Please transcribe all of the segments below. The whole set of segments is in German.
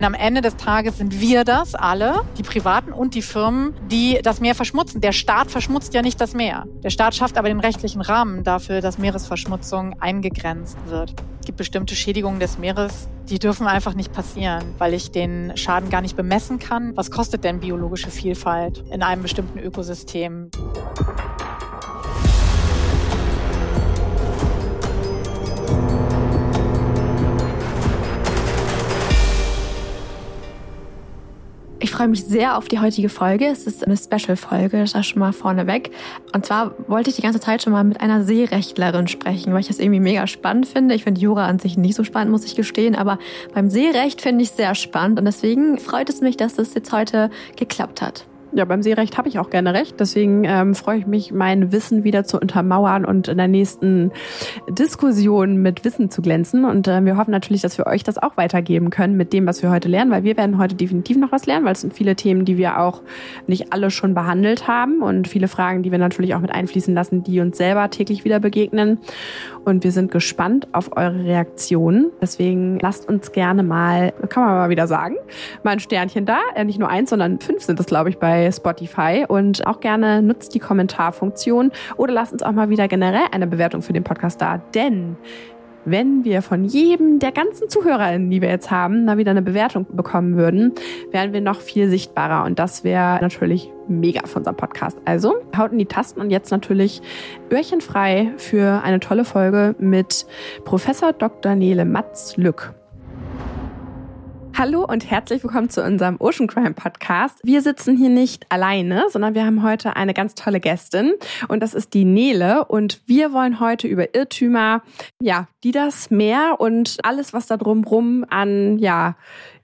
Und am Ende des Tages sind wir das alle, die Privaten und die Firmen, die das Meer verschmutzen. Der Staat verschmutzt ja nicht das Meer. Der Staat schafft aber den rechtlichen Rahmen dafür, dass Meeresverschmutzung eingegrenzt wird. Es gibt bestimmte Schädigungen des Meeres, die dürfen einfach nicht passieren, weil ich den Schaden gar nicht bemessen kann. Was kostet denn biologische Vielfalt in einem bestimmten Ökosystem? Freue mich sehr auf die heutige Folge. Es ist eine Special-Folge, das schon mal vorneweg. Und zwar wollte ich die ganze Zeit schon mal mit einer Seerechtlerin sprechen, weil ich das irgendwie mega spannend finde. Ich finde Jura an sich nicht so spannend, muss ich gestehen, aber beim Seerecht finde ich es sehr spannend und deswegen freut es mich, dass das jetzt heute geklappt hat. Ja, beim Seerecht habe ich auch gerne recht. Deswegen ähm, freue ich mich, mein Wissen wieder zu untermauern und in der nächsten Diskussion mit Wissen zu glänzen. Und äh, wir hoffen natürlich, dass wir euch das auch weitergeben können mit dem, was wir heute lernen, weil wir werden heute definitiv noch was lernen, weil es sind viele Themen, die wir auch nicht alle schon behandelt haben und viele Fragen, die wir natürlich auch mit einfließen lassen, die uns selber täglich wieder begegnen. Und wir sind gespannt auf eure Reaktionen. Deswegen lasst uns gerne mal, kann man mal wieder sagen, mal ein Sternchen da. Äh, nicht nur eins, sondern fünf sind es, glaube ich, bei Spotify und auch gerne nutzt die Kommentarfunktion oder lasst uns auch mal wieder generell eine Bewertung für den Podcast da, denn wenn wir von jedem der ganzen ZuhörerInnen, die wir jetzt haben, mal wieder eine Bewertung bekommen würden, wären wir noch viel sichtbarer und das wäre natürlich mega für unseren Podcast. Also haut in die Tasten und jetzt natürlich Öhrchen frei für eine tolle Folge mit Professor Dr. Nele Matz-Lück. Hallo und herzlich willkommen zu unserem Ocean Crime Podcast. Wir sitzen hier nicht alleine, sondern wir haben heute eine ganz tolle Gästin und das ist die Nele und wir wollen heute über Irrtümer, ja, die das Meer und alles, was da drumrum an, ja,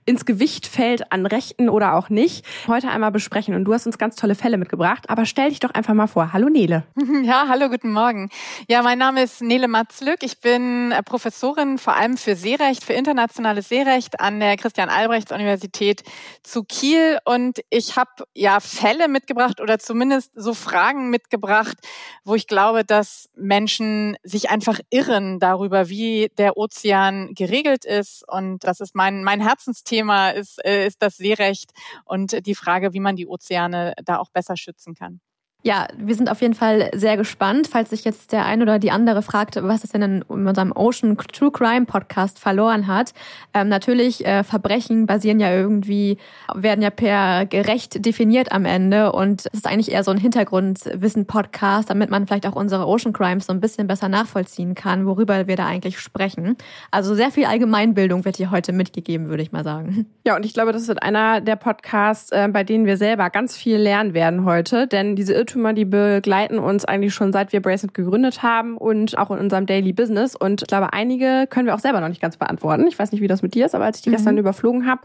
ins Gewicht fällt an Rechten oder auch nicht, heute einmal besprechen. Und du hast uns ganz tolle Fälle mitgebracht. Aber stell dich doch einfach mal vor. Hallo Nele. Ja, hallo, guten Morgen. Ja, mein Name ist Nele Matzlück. Ich bin äh, Professorin vor allem für Seerecht, für internationales Seerecht an der Christian-Albrechts-Universität zu Kiel. Und ich habe ja Fälle mitgebracht oder zumindest so Fragen mitgebracht, wo ich glaube, dass Menschen sich einfach irren darüber, wie der Ozean geregelt ist. Und das ist mein, mein Herzensthema Thema ist, äh, ist das Seerecht und die Frage, wie man die Ozeane da auch besser schützen kann. Ja, wir sind auf jeden Fall sehr gespannt. Falls sich jetzt der eine oder die andere fragt, was es denn in unserem Ocean True Crime Podcast verloren hat. Ähm, natürlich, äh, Verbrechen basieren ja irgendwie, werden ja per gerecht definiert am Ende. Und es ist eigentlich eher so ein Hintergrundwissen-Podcast, damit man vielleicht auch unsere Ocean Crimes so ein bisschen besser nachvollziehen kann, worüber wir da eigentlich sprechen. Also sehr viel Allgemeinbildung wird hier heute mitgegeben, würde ich mal sagen. Ja, und ich glaube, das wird einer der Podcasts, äh, bei denen wir selber ganz viel lernen werden heute. Denn diese Irrtümer, die begleiten uns eigentlich schon seit wir Bracelet gegründet haben und auch in unserem Daily Business. Und ich glaube, einige können wir auch selber noch nicht ganz beantworten. Ich weiß nicht, wie das mit dir ist, aber als ich die mhm. gestern überflogen habe,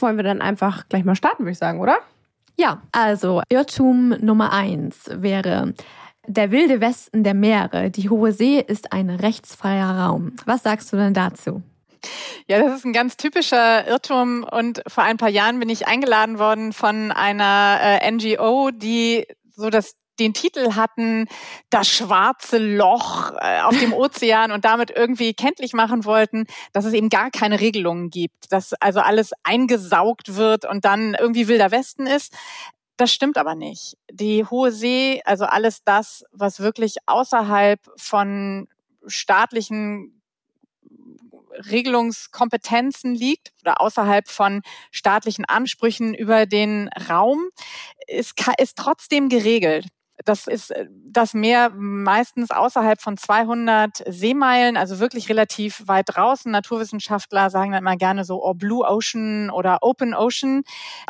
wollen wir dann einfach gleich mal starten, würde ich sagen, oder? Ja, also Irrtum Nummer eins wäre, der wilde Westen der Meere, die hohe See ist ein rechtsfreier Raum. Was sagst du denn dazu? Ja, das ist ein ganz typischer Irrtum und vor ein paar Jahren bin ich eingeladen worden von einer äh, NGO, die so das den Titel hatten, das schwarze Loch äh, auf dem Ozean und damit irgendwie kenntlich machen wollten, dass es eben gar keine Regelungen gibt, dass also alles eingesaugt wird und dann irgendwie wilder Westen ist. Das stimmt aber nicht. Die Hohe See, also alles das, was wirklich außerhalb von staatlichen Regelungskompetenzen liegt oder außerhalb von staatlichen Ansprüchen über den Raum, ist, ist trotzdem geregelt. Das ist äh, das Meer meistens außerhalb von 200 Seemeilen, also wirklich relativ weit draußen. Naturwissenschaftler sagen dann immer gerne so oh, Blue Ocean oder Open Ocean.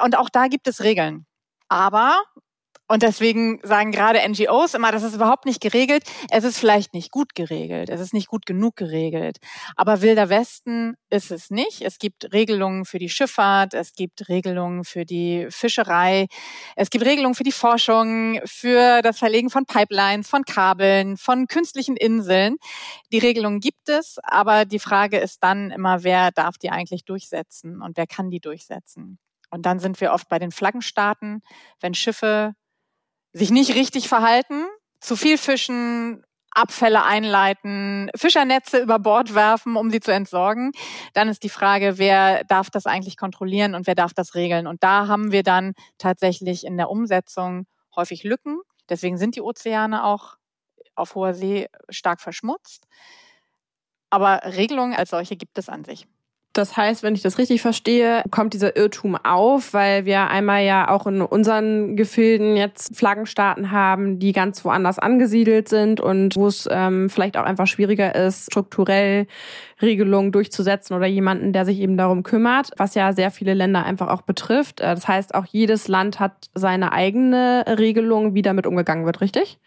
Und auch da gibt es Regeln. Aber und deswegen sagen gerade NGOs immer, das ist überhaupt nicht geregelt. Es ist vielleicht nicht gut geregelt. Es ist nicht gut genug geregelt. Aber Wilder Westen ist es nicht. Es gibt Regelungen für die Schifffahrt. Es gibt Regelungen für die Fischerei. Es gibt Regelungen für die Forschung, für das Verlegen von Pipelines, von Kabeln, von künstlichen Inseln. Die Regelungen gibt es. Aber die Frage ist dann immer, wer darf die eigentlich durchsetzen und wer kann die durchsetzen? Und dann sind wir oft bei den Flaggenstaaten, wenn Schiffe sich nicht richtig verhalten, zu viel fischen, Abfälle einleiten, Fischernetze über Bord werfen, um sie zu entsorgen. Dann ist die Frage, wer darf das eigentlich kontrollieren und wer darf das regeln? Und da haben wir dann tatsächlich in der Umsetzung häufig Lücken. Deswegen sind die Ozeane auch auf hoher See stark verschmutzt. Aber Regelungen als solche gibt es an sich. Das heißt, wenn ich das richtig verstehe, kommt dieser Irrtum auf, weil wir einmal ja auch in unseren Gefilden jetzt Flaggenstaaten haben, die ganz woanders angesiedelt sind und wo es ähm, vielleicht auch einfach schwieriger ist, strukturell Regelungen durchzusetzen oder jemanden, der sich eben darum kümmert, was ja sehr viele Länder einfach auch betrifft. Äh, das heißt, auch jedes Land hat seine eigene Regelung, wie damit umgegangen wird, richtig?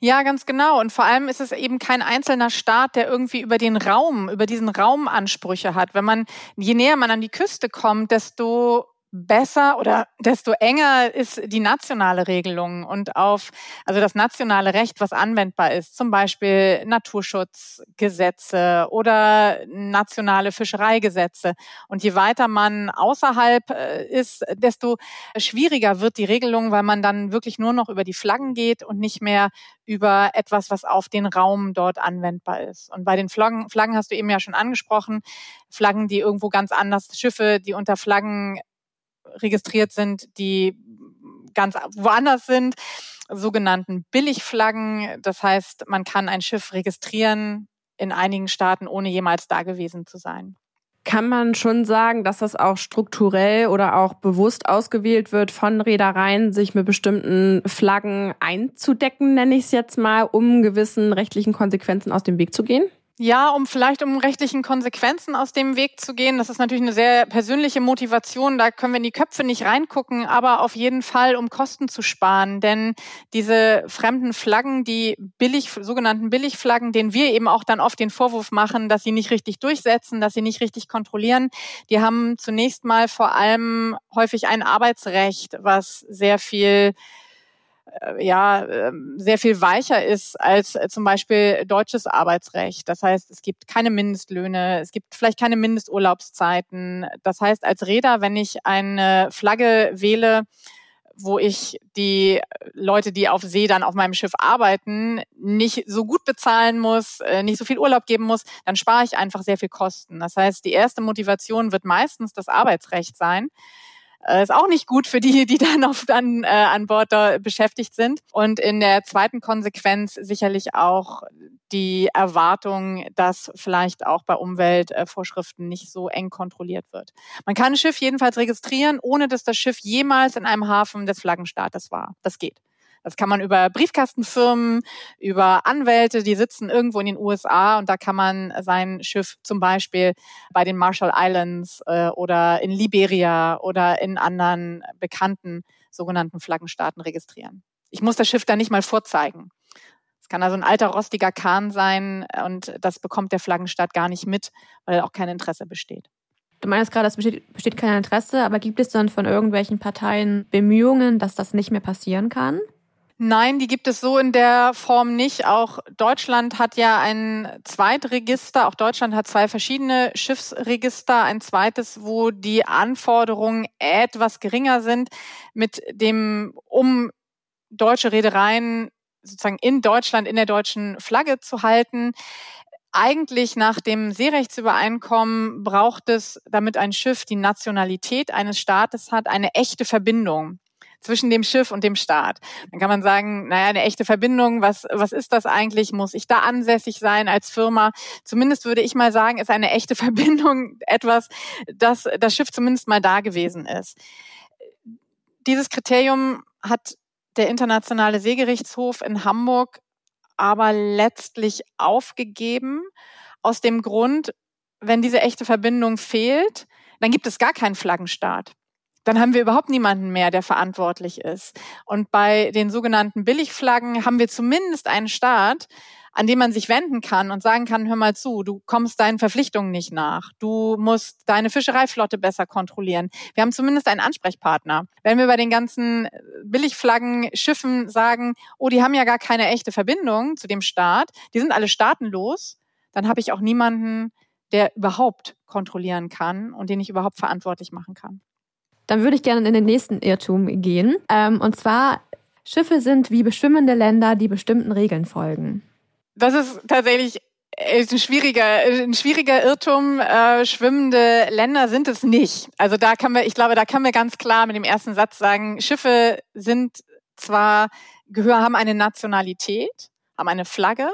Ja, ganz genau. Und vor allem ist es eben kein einzelner Staat, der irgendwie über den Raum, über diesen Raum Ansprüche hat. Wenn man, je näher man an die Küste kommt, desto besser oder desto enger ist die nationale Regelung und auf, also das nationale Recht, was anwendbar ist, zum Beispiel Naturschutzgesetze oder nationale Fischereigesetze. Und je weiter man außerhalb äh, ist, desto schwieriger wird die Regelung, weil man dann wirklich nur noch über die Flaggen geht und nicht mehr über etwas, was auf den Raum dort anwendbar ist. Und bei den Flaggen, Flaggen hast du eben ja schon angesprochen, Flaggen, die irgendwo ganz anders, Schiffe, die unter Flaggen registriert sind, die ganz woanders sind, sogenannten Billigflaggen. Das heißt, man kann ein Schiff registrieren in einigen Staaten, ohne jemals da gewesen zu sein. Kann man schon sagen, dass das auch strukturell oder auch bewusst ausgewählt wird von Reedereien, sich mit bestimmten Flaggen einzudecken, nenne ich es jetzt mal, um gewissen rechtlichen Konsequenzen aus dem Weg zu gehen? Ja, um vielleicht um rechtlichen Konsequenzen aus dem Weg zu gehen. Das ist natürlich eine sehr persönliche Motivation. Da können wir in die Köpfe nicht reingucken, aber auf jeden Fall, um Kosten zu sparen. Denn diese fremden Flaggen, die billig, sogenannten Billigflaggen, denen wir eben auch dann oft den Vorwurf machen, dass sie nicht richtig durchsetzen, dass sie nicht richtig kontrollieren, die haben zunächst mal vor allem häufig ein Arbeitsrecht, was sehr viel ja ähm, sehr viel weicher ist als äh, zum Beispiel deutsches Arbeitsrecht. Das heißt, es gibt keine Mindestlöhne, es gibt vielleicht keine Mindesturlaubszeiten. Das heißt, als Räder, wenn ich eine Flagge wähle, wo ich die Leute, die auf See dann auf meinem Schiff arbeiten, nicht so gut bezahlen muss, äh, nicht so viel Urlaub geben muss, dann spare ich einfach sehr viel Kosten. Das heißt, die erste Motivation wird meistens das Arbeitsrecht sein. Äh, ist auch nicht gut für die, die dann oft an, äh, an Bord da beschäftigt sind. Und in der zweiten Konsequenz sicherlich auch die Erwartung, dass vielleicht auch bei Umweltvorschriften nicht so eng kontrolliert wird. Man kann ein Schiff jedenfalls registrieren, ohne dass das Schiff jemals in einem Hafen des Flaggenstaates war. Das geht. Das kann man über Briefkastenfirmen, über Anwälte, die sitzen irgendwo in den USA und da kann man sein Schiff zum Beispiel bei den Marshall Islands äh, oder in Liberia oder in anderen bekannten sogenannten Flaggenstaaten registrieren. Ich muss das Schiff da nicht mal vorzeigen. Es kann also ein alter rostiger Kahn sein und das bekommt der Flaggenstaat gar nicht mit, weil auch kein Interesse besteht. Du meinst gerade, es besteht, besteht kein Interesse, aber gibt es dann von irgendwelchen Parteien Bemühungen, dass das nicht mehr passieren kann? Nein, die gibt es so in der Form nicht. Auch Deutschland hat ja ein Zweitregister. Auch Deutschland hat zwei verschiedene Schiffsregister. Ein zweites, wo die Anforderungen etwas geringer sind, mit dem, um deutsche Reedereien sozusagen in Deutschland in der deutschen Flagge zu halten. Eigentlich nach dem Seerechtsübereinkommen braucht es, damit ein Schiff die Nationalität eines Staates hat, eine echte Verbindung zwischen dem Schiff und dem Staat. Dann kann man sagen, naja, eine echte Verbindung, was, was ist das eigentlich? Muss ich da ansässig sein als Firma? Zumindest würde ich mal sagen, ist eine echte Verbindung etwas, dass das Schiff zumindest mal da gewesen ist. Dieses Kriterium hat der Internationale Seegerichtshof in Hamburg aber letztlich aufgegeben, aus dem Grund, wenn diese echte Verbindung fehlt, dann gibt es gar keinen Flaggenstaat dann haben wir überhaupt niemanden mehr, der verantwortlich ist. Und bei den sogenannten Billigflaggen haben wir zumindest einen Staat, an dem man sich wenden kann und sagen kann, hör mal zu, du kommst deinen Verpflichtungen nicht nach. Du musst deine Fischereiflotte besser kontrollieren. Wir haben zumindest einen Ansprechpartner. Wenn wir bei den ganzen Billigflaggen Schiffen sagen, oh, die haben ja gar keine echte Verbindung zu dem Staat, die sind alle staatenlos, dann habe ich auch niemanden, der überhaupt kontrollieren kann und den ich überhaupt verantwortlich machen kann. Dann würde ich gerne in den nächsten Irrtum gehen. Ähm, und zwar, Schiffe sind wie beschwimmende Länder, die bestimmten Regeln folgen. Das ist tatsächlich ein schwieriger, ein schwieriger Irrtum. Äh, schwimmende Länder sind es nicht. Also da kann wir, ich glaube, da können wir ganz klar mit dem ersten Satz sagen, Schiffe sind zwar gehör, haben eine Nationalität, haben eine Flagge,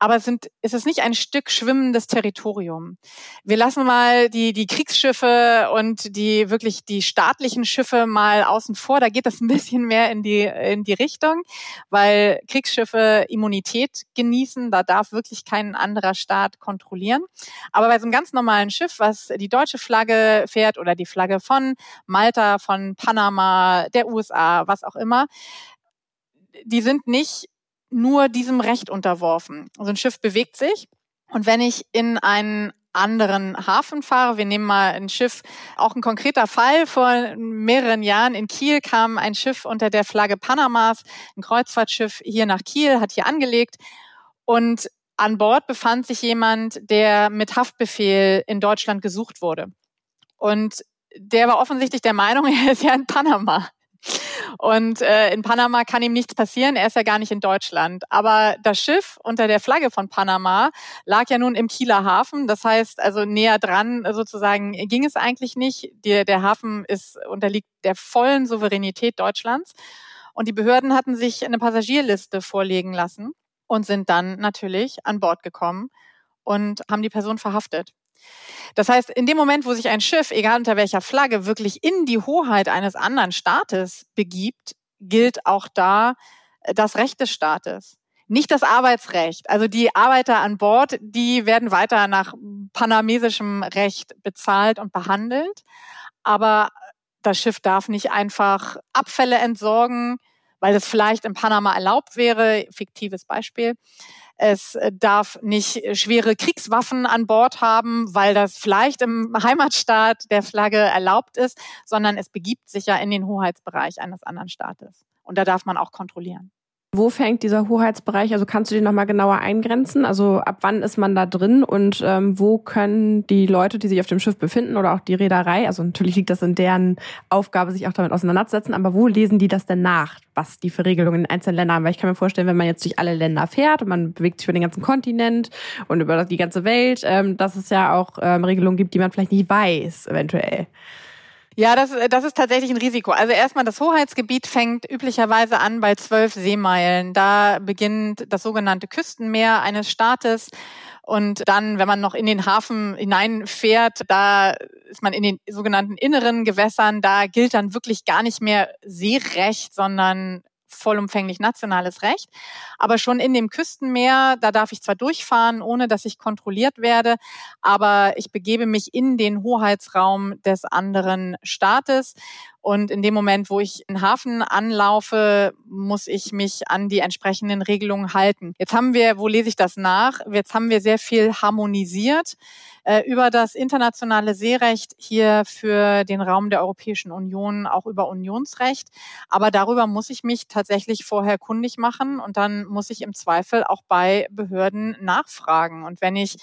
aber sind, ist es nicht ein Stück schwimmendes Territorium. Wir lassen mal die, die Kriegsschiffe und die wirklich die staatlichen Schiffe mal außen vor. Da geht das ein bisschen mehr in die, in die Richtung, weil Kriegsschiffe Immunität genießen. Da darf wirklich kein anderer Staat kontrollieren. Aber bei so einem ganz normalen Schiff, was die deutsche Flagge fährt oder die Flagge von Malta, von Panama, der USA, was auch immer, die sind nicht nur diesem Recht unterworfen. Also ein Schiff bewegt sich und wenn ich in einen anderen Hafen fahre. Wir nehmen mal ein Schiff, auch ein konkreter Fall. Vor mehreren Jahren in Kiel kam ein Schiff unter der Flagge Panamas, ein Kreuzfahrtschiff hier nach Kiel, hat hier angelegt und an Bord befand sich jemand, der mit Haftbefehl in Deutschland gesucht wurde. Und der war offensichtlich der Meinung, er ist ja in Panama. Und äh, in Panama kann ihm nichts passieren, er ist ja gar nicht in Deutschland. Aber das Schiff unter der Flagge von Panama lag ja nun im Kieler Hafen. Das heißt, also näher dran sozusagen ging es eigentlich nicht. Der, der Hafen ist, unterliegt der vollen Souveränität Deutschlands. Und die Behörden hatten sich eine Passagierliste vorlegen lassen und sind dann natürlich an Bord gekommen und haben die Person verhaftet. Das heißt, in dem Moment, wo sich ein Schiff, egal unter welcher Flagge, wirklich in die Hoheit eines anderen Staates begibt, gilt auch da äh, das Recht des Staates. Nicht das Arbeitsrecht. Also die Arbeiter an Bord, die werden weiter nach panamesischem Recht bezahlt und behandelt. Aber das Schiff darf nicht einfach Abfälle entsorgen, weil es vielleicht in Panama erlaubt wäre, fiktives Beispiel. Es darf nicht schwere Kriegswaffen an Bord haben, weil das vielleicht im Heimatstaat der Flagge erlaubt ist, sondern es begibt sich ja in den Hoheitsbereich eines anderen Staates. Und da darf man auch kontrollieren. Wo fängt dieser Hoheitsbereich? Also kannst du den nochmal genauer eingrenzen? Also ab wann ist man da drin und ähm, wo können die Leute, die sich auf dem Schiff befinden oder auch die Reederei, also natürlich liegt das in deren Aufgabe, sich auch damit auseinanderzusetzen, aber wo lesen die das denn nach, was die für Regelungen in einzelnen Ländern haben? Weil ich kann mir vorstellen, wenn man jetzt durch alle Länder fährt und man bewegt sich über den ganzen Kontinent und über die ganze Welt, ähm, dass es ja auch ähm, Regelungen gibt, die man vielleicht nicht weiß, eventuell. Ja, das, das ist tatsächlich ein Risiko. Also erstmal, das Hoheitsgebiet fängt üblicherweise an bei zwölf Seemeilen. Da beginnt das sogenannte Küstenmeer eines Staates. Und dann, wenn man noch in den Hafen hineinfährt, da ist man in den sogenannten inneren Gewässern. Da gilt dann wirklich gar nicht mehr Seerecht, sondern vollumfänglich nationales Recht. Aber schon in dem Küstenmeer, da darf ich zwar durchfahren, ohne dass ich kontrolliert werde, aber ich begebe mich in den Hoheitsraum des anderen Staates. Und in dem Moment, wo ich in Hafen anlaufe, muss ich mich an die entsprechenden Regelungen halten. Jetzt haben wir, wo lese ich das nach? Jetzt haben wir sehr viel harmonisiert äh, über das internationale Seerecht hier für den Raum der Europäischen Union, auch über Unionsrecht. Aber darüber muss ich mich tatsächlich vorher kundig machen und dann muss ich im Zweifel auch bei Behörden nachfragen. Und wenn ich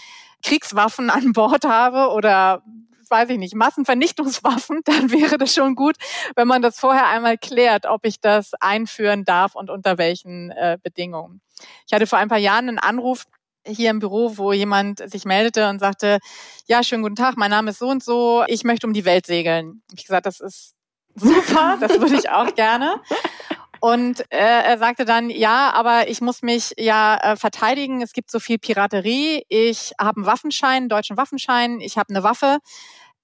Kriegswaffen an Bord habe oder weiß ich nicht, Massenvernichtungswaffen, dann wäre das schon gut, wenn man das vorher einmal klärt, ob ich das einführen darf und unter welchen äh, Bedingungen. Ich hatte vor ein paar Jahren einen Anruf hier im Büro, wo jemand sich meldete und sagte, ja, schönen guten Tag, mein Name ist so und so, ich möchte um die Welt segeln. Ich gesagt, das ist super, das würde ich auch gerne. Und äh, er sagte dann, ja, aber ich muss mich ja äh, verteidigen. Es gibt so viel Piraterie. Ich habe einen Waffenschein, einen deutschen Waffenschein. Ich habe eine Waffe.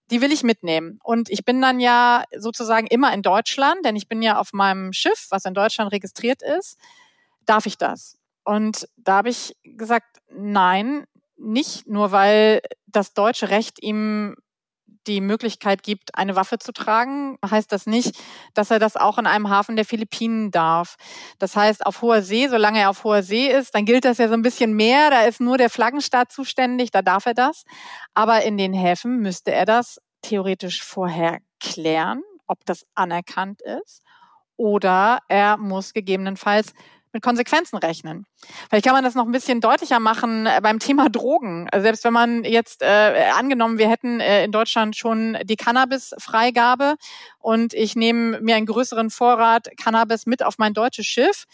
Die will ich mitnehmen. Und ich bin dann ja sozusagen immer in Deutschland, denn ich bin ja auf meinem Schiff, was in Deutschland registriert ist. Darf ich das? Und da habe ich gesagt, nein, nicht nur, weil das deutsche Recht ihm die Möglichkeit gibt, eine Waffe zu tragen, heißt das nicht, dass er das auch in einem Hafen der Philippinen darf. Das heißt, auf hoher See, solange er auf hoher See ist, dann gilt das ja so ein bisschen mehr. Da ist nur der Flaggenstaat zuständig, da darf er das. Aber in den Häfen müsste er das theoretisch vorher klären, ob das anerkannt ist. Oder er muss gegebenenfalls mit Konsequenzen rechnen. Vielleicht kann man das noch ein bisschen deutlicher machen äh, beim Thema Drogen. Also selbst wenn man jetzt äh, angenommen, wir hätten äh, in Deutschland schon die Cannabis-Freigabe und ich nehme mir einen größeren Vorrat Cannabis mit auf mein deutsches Schiff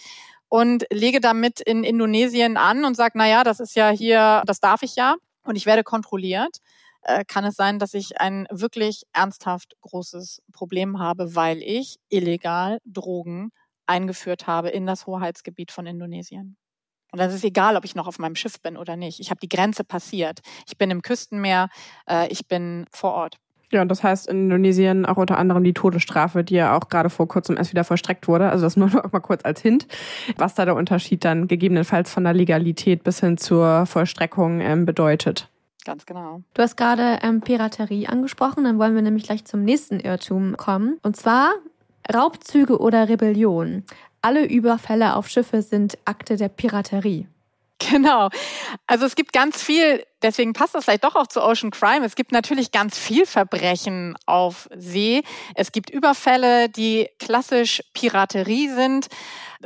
und lege damit in Indonesien an und sage, na ja, das ist ja hier, das darf ich ja und ich werde kontrolliert, äh, kann es sein, dass ich ein wirklich ernsthaft großes Problem habe, weil ich illegal Drogen eingeführt habe in das Hoheitsgebiet von Indonesien. Und das ist egal, ob ich noch auf meinem Schiff bin oder nicht. Ich habe die Grenze passiert. Ich bin im Küstenmeer, äh, ich bin vor Ort. Ja, und das heißt in Indonesien auch unter anderem die Todesstrafe, die ja auch gerade vor kurzem erst wieder vollstreckt wurde. Also das nur noch mal kurz als Hint, was da der Unterschied dann gegebenenfalls von der Legalität bis hin zur Vollstreckung ähm, bedeutet. Ganz genau. Du hast gerade ähm, Piraterie angesprochen, dann wollen wir nämlich gleich zum nächsten Irrtum kommen. Und zwar Raubzüge oder Rebellion. Alle Überfälle auf Schiffe sind Akte der Piraterie. Genau. Also es gibt ganz viel, deswegen passt das vielleicht doch auch zu Ocean Crime. Es gibt natürlich ganz viel Verbrechen auf See. Es gibt Überfälle, die klassisch Piraterie sind.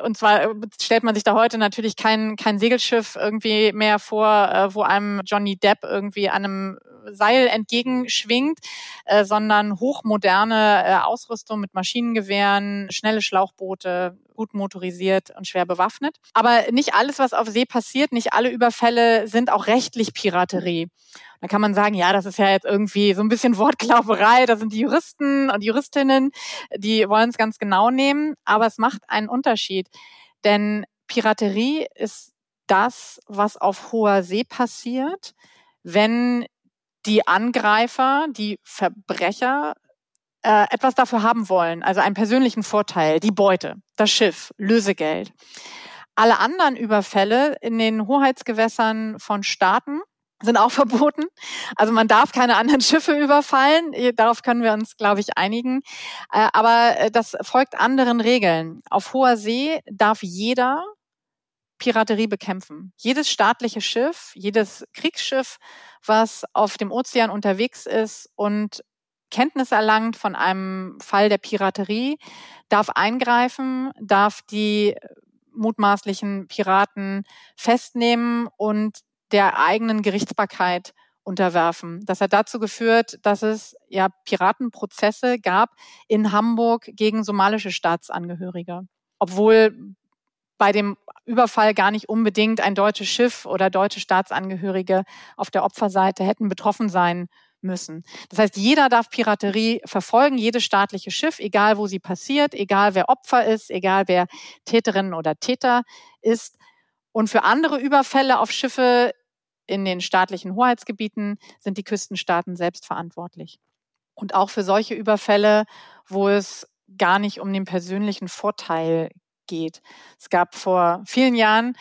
Und zwar äh, stellt man sich da heute natürlich kein, kein Segelschiff irgendwie mehr vor, äh, wo einem Johnny Depp irgendwie an einem Seil entgegenschwingt, äh, sondern hochmoderne Ausrüstung mit Maschinengewehren, schnelle Schlauchboote, gut motorisiert und schwer bewaffnet. Aber nicht alles, was auf See passiert, nicht alle Überfälle sind auch rechtlich Piraterie. Da kann man sagen, ja, das ist ja jetzt irgendwie so ein bisschen Wortklauberei. Da sind die Juristen und Juristinnen, die wollen es ganz genau nehmen. Aber es macht einen Unterschied. Denn Piraterie ist das, was auf hoher See passiert, wenn die Angreifer, die Verbrecher äh, etwas dafür haben wollen, also einen persönlichen Vorteil, die Beute, das Schiff, Lösegeld. Alle anderen Überfälle in den Hoheitsgewässern von Staaten sind auch verboten. Also man darf keine anderen Schiffe überfallen. Darauf können wir uns, glaube ich, einigen. Äh, aber äh, das folgt anderen Regeln. Auf hoher See darf jeder Piraterie bekämpfen. Jedes staatliche Schiff, jedes Kriegsschiff, was auf dem Ozean unterwegs ist und Kenntnis erlangt von einem Fall der Piraterie, darf eingreifen, darf die mutmaßlichen Piraten festnehmen und der eigenen Gerichtsbarkeit unterwerfen. Das hat dazu geführt, dass es ja Piratenprozesse gab in Hamburg gegen somalische Staatsangehörige. Obwohl bei dem Überfall gar nicht unbedingt ein deutsches Schiff oder deutsche Staatsangehörige auf der Opferseite hätten betroffen sein müssen. Das heißt, jeder darf Piraterie verfolgen, jedes staatliche Schiff, egal wo sie passiert, egal wer Opfer ist, egal wer Täterin oder Täter ist. Und für andere Überfälle auf Schiffe in den staatlichen Hoheitsgebieten sind die Küstenstaaten selbst verantwortlich. Und auch für solche Überfälle, wo es gar nicht um den persönlichen Vorteil geht. Es gab vor vielen Jahren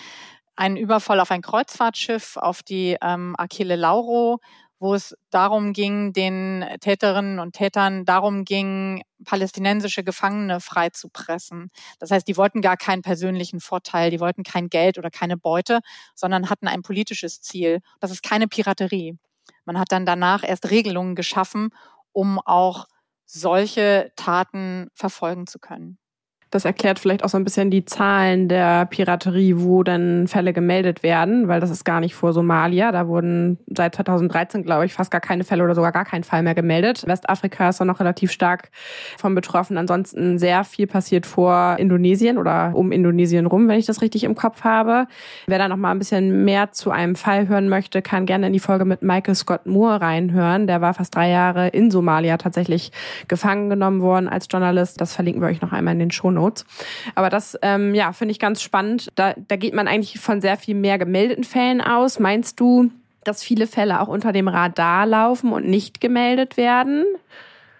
einen Überfall auf ein Kreuzfahrtschiff, auf die ähm, Achille Lauro, wo es darum ging, den Täterinnen und Tätern darum ging, palästinensische Gefangene freizupressen. Das heißt, die wollten gar keinen persönlichen Vorteil, die wollten kein Geld oder keine Beute, sondern hatten ein politisches Ziel. Das ist keine Piraterie. Man hat dann danach erst Regelungen geschaffen, um auch solche Taten verfolgen zu können. Das erklärt vielleicht auch so ein bisschen die Zahlen der Piraterie, wo dann Fälle gemeldet werden, weil das ist gar nicht vor Somalia. Da wurden seit 2013, glaube ich, fast gar keine Fälle oder sogar gar kein Fall mehr gemeldet. Westafrika ist da noch relativ stark von betroffen. Ansonsten sehr viel passiert vor Indonesien oder um Indonesien rum, wenn ich das richtig im Kopf habe. Wer da noch mal ein bisschen mehr zu einem Fall hören möchte, kann gerne in die Folge mit Michael Scott Moore reinhören. Der war fast drei Jahre in Somalia tatsächlich gefangen genommen worden als Journalist. Das verlinken wir euch noch einmal in den Shownotes. Notes. Aber das, ähm, ja, finde ich ganz spannend. Da, da geht man eigentlich von sehr viel mehr gemeldeten Fällen aus. Meinst du, dass viele Fälle auch unter dem Radar laufen und nicht gemeldet werden?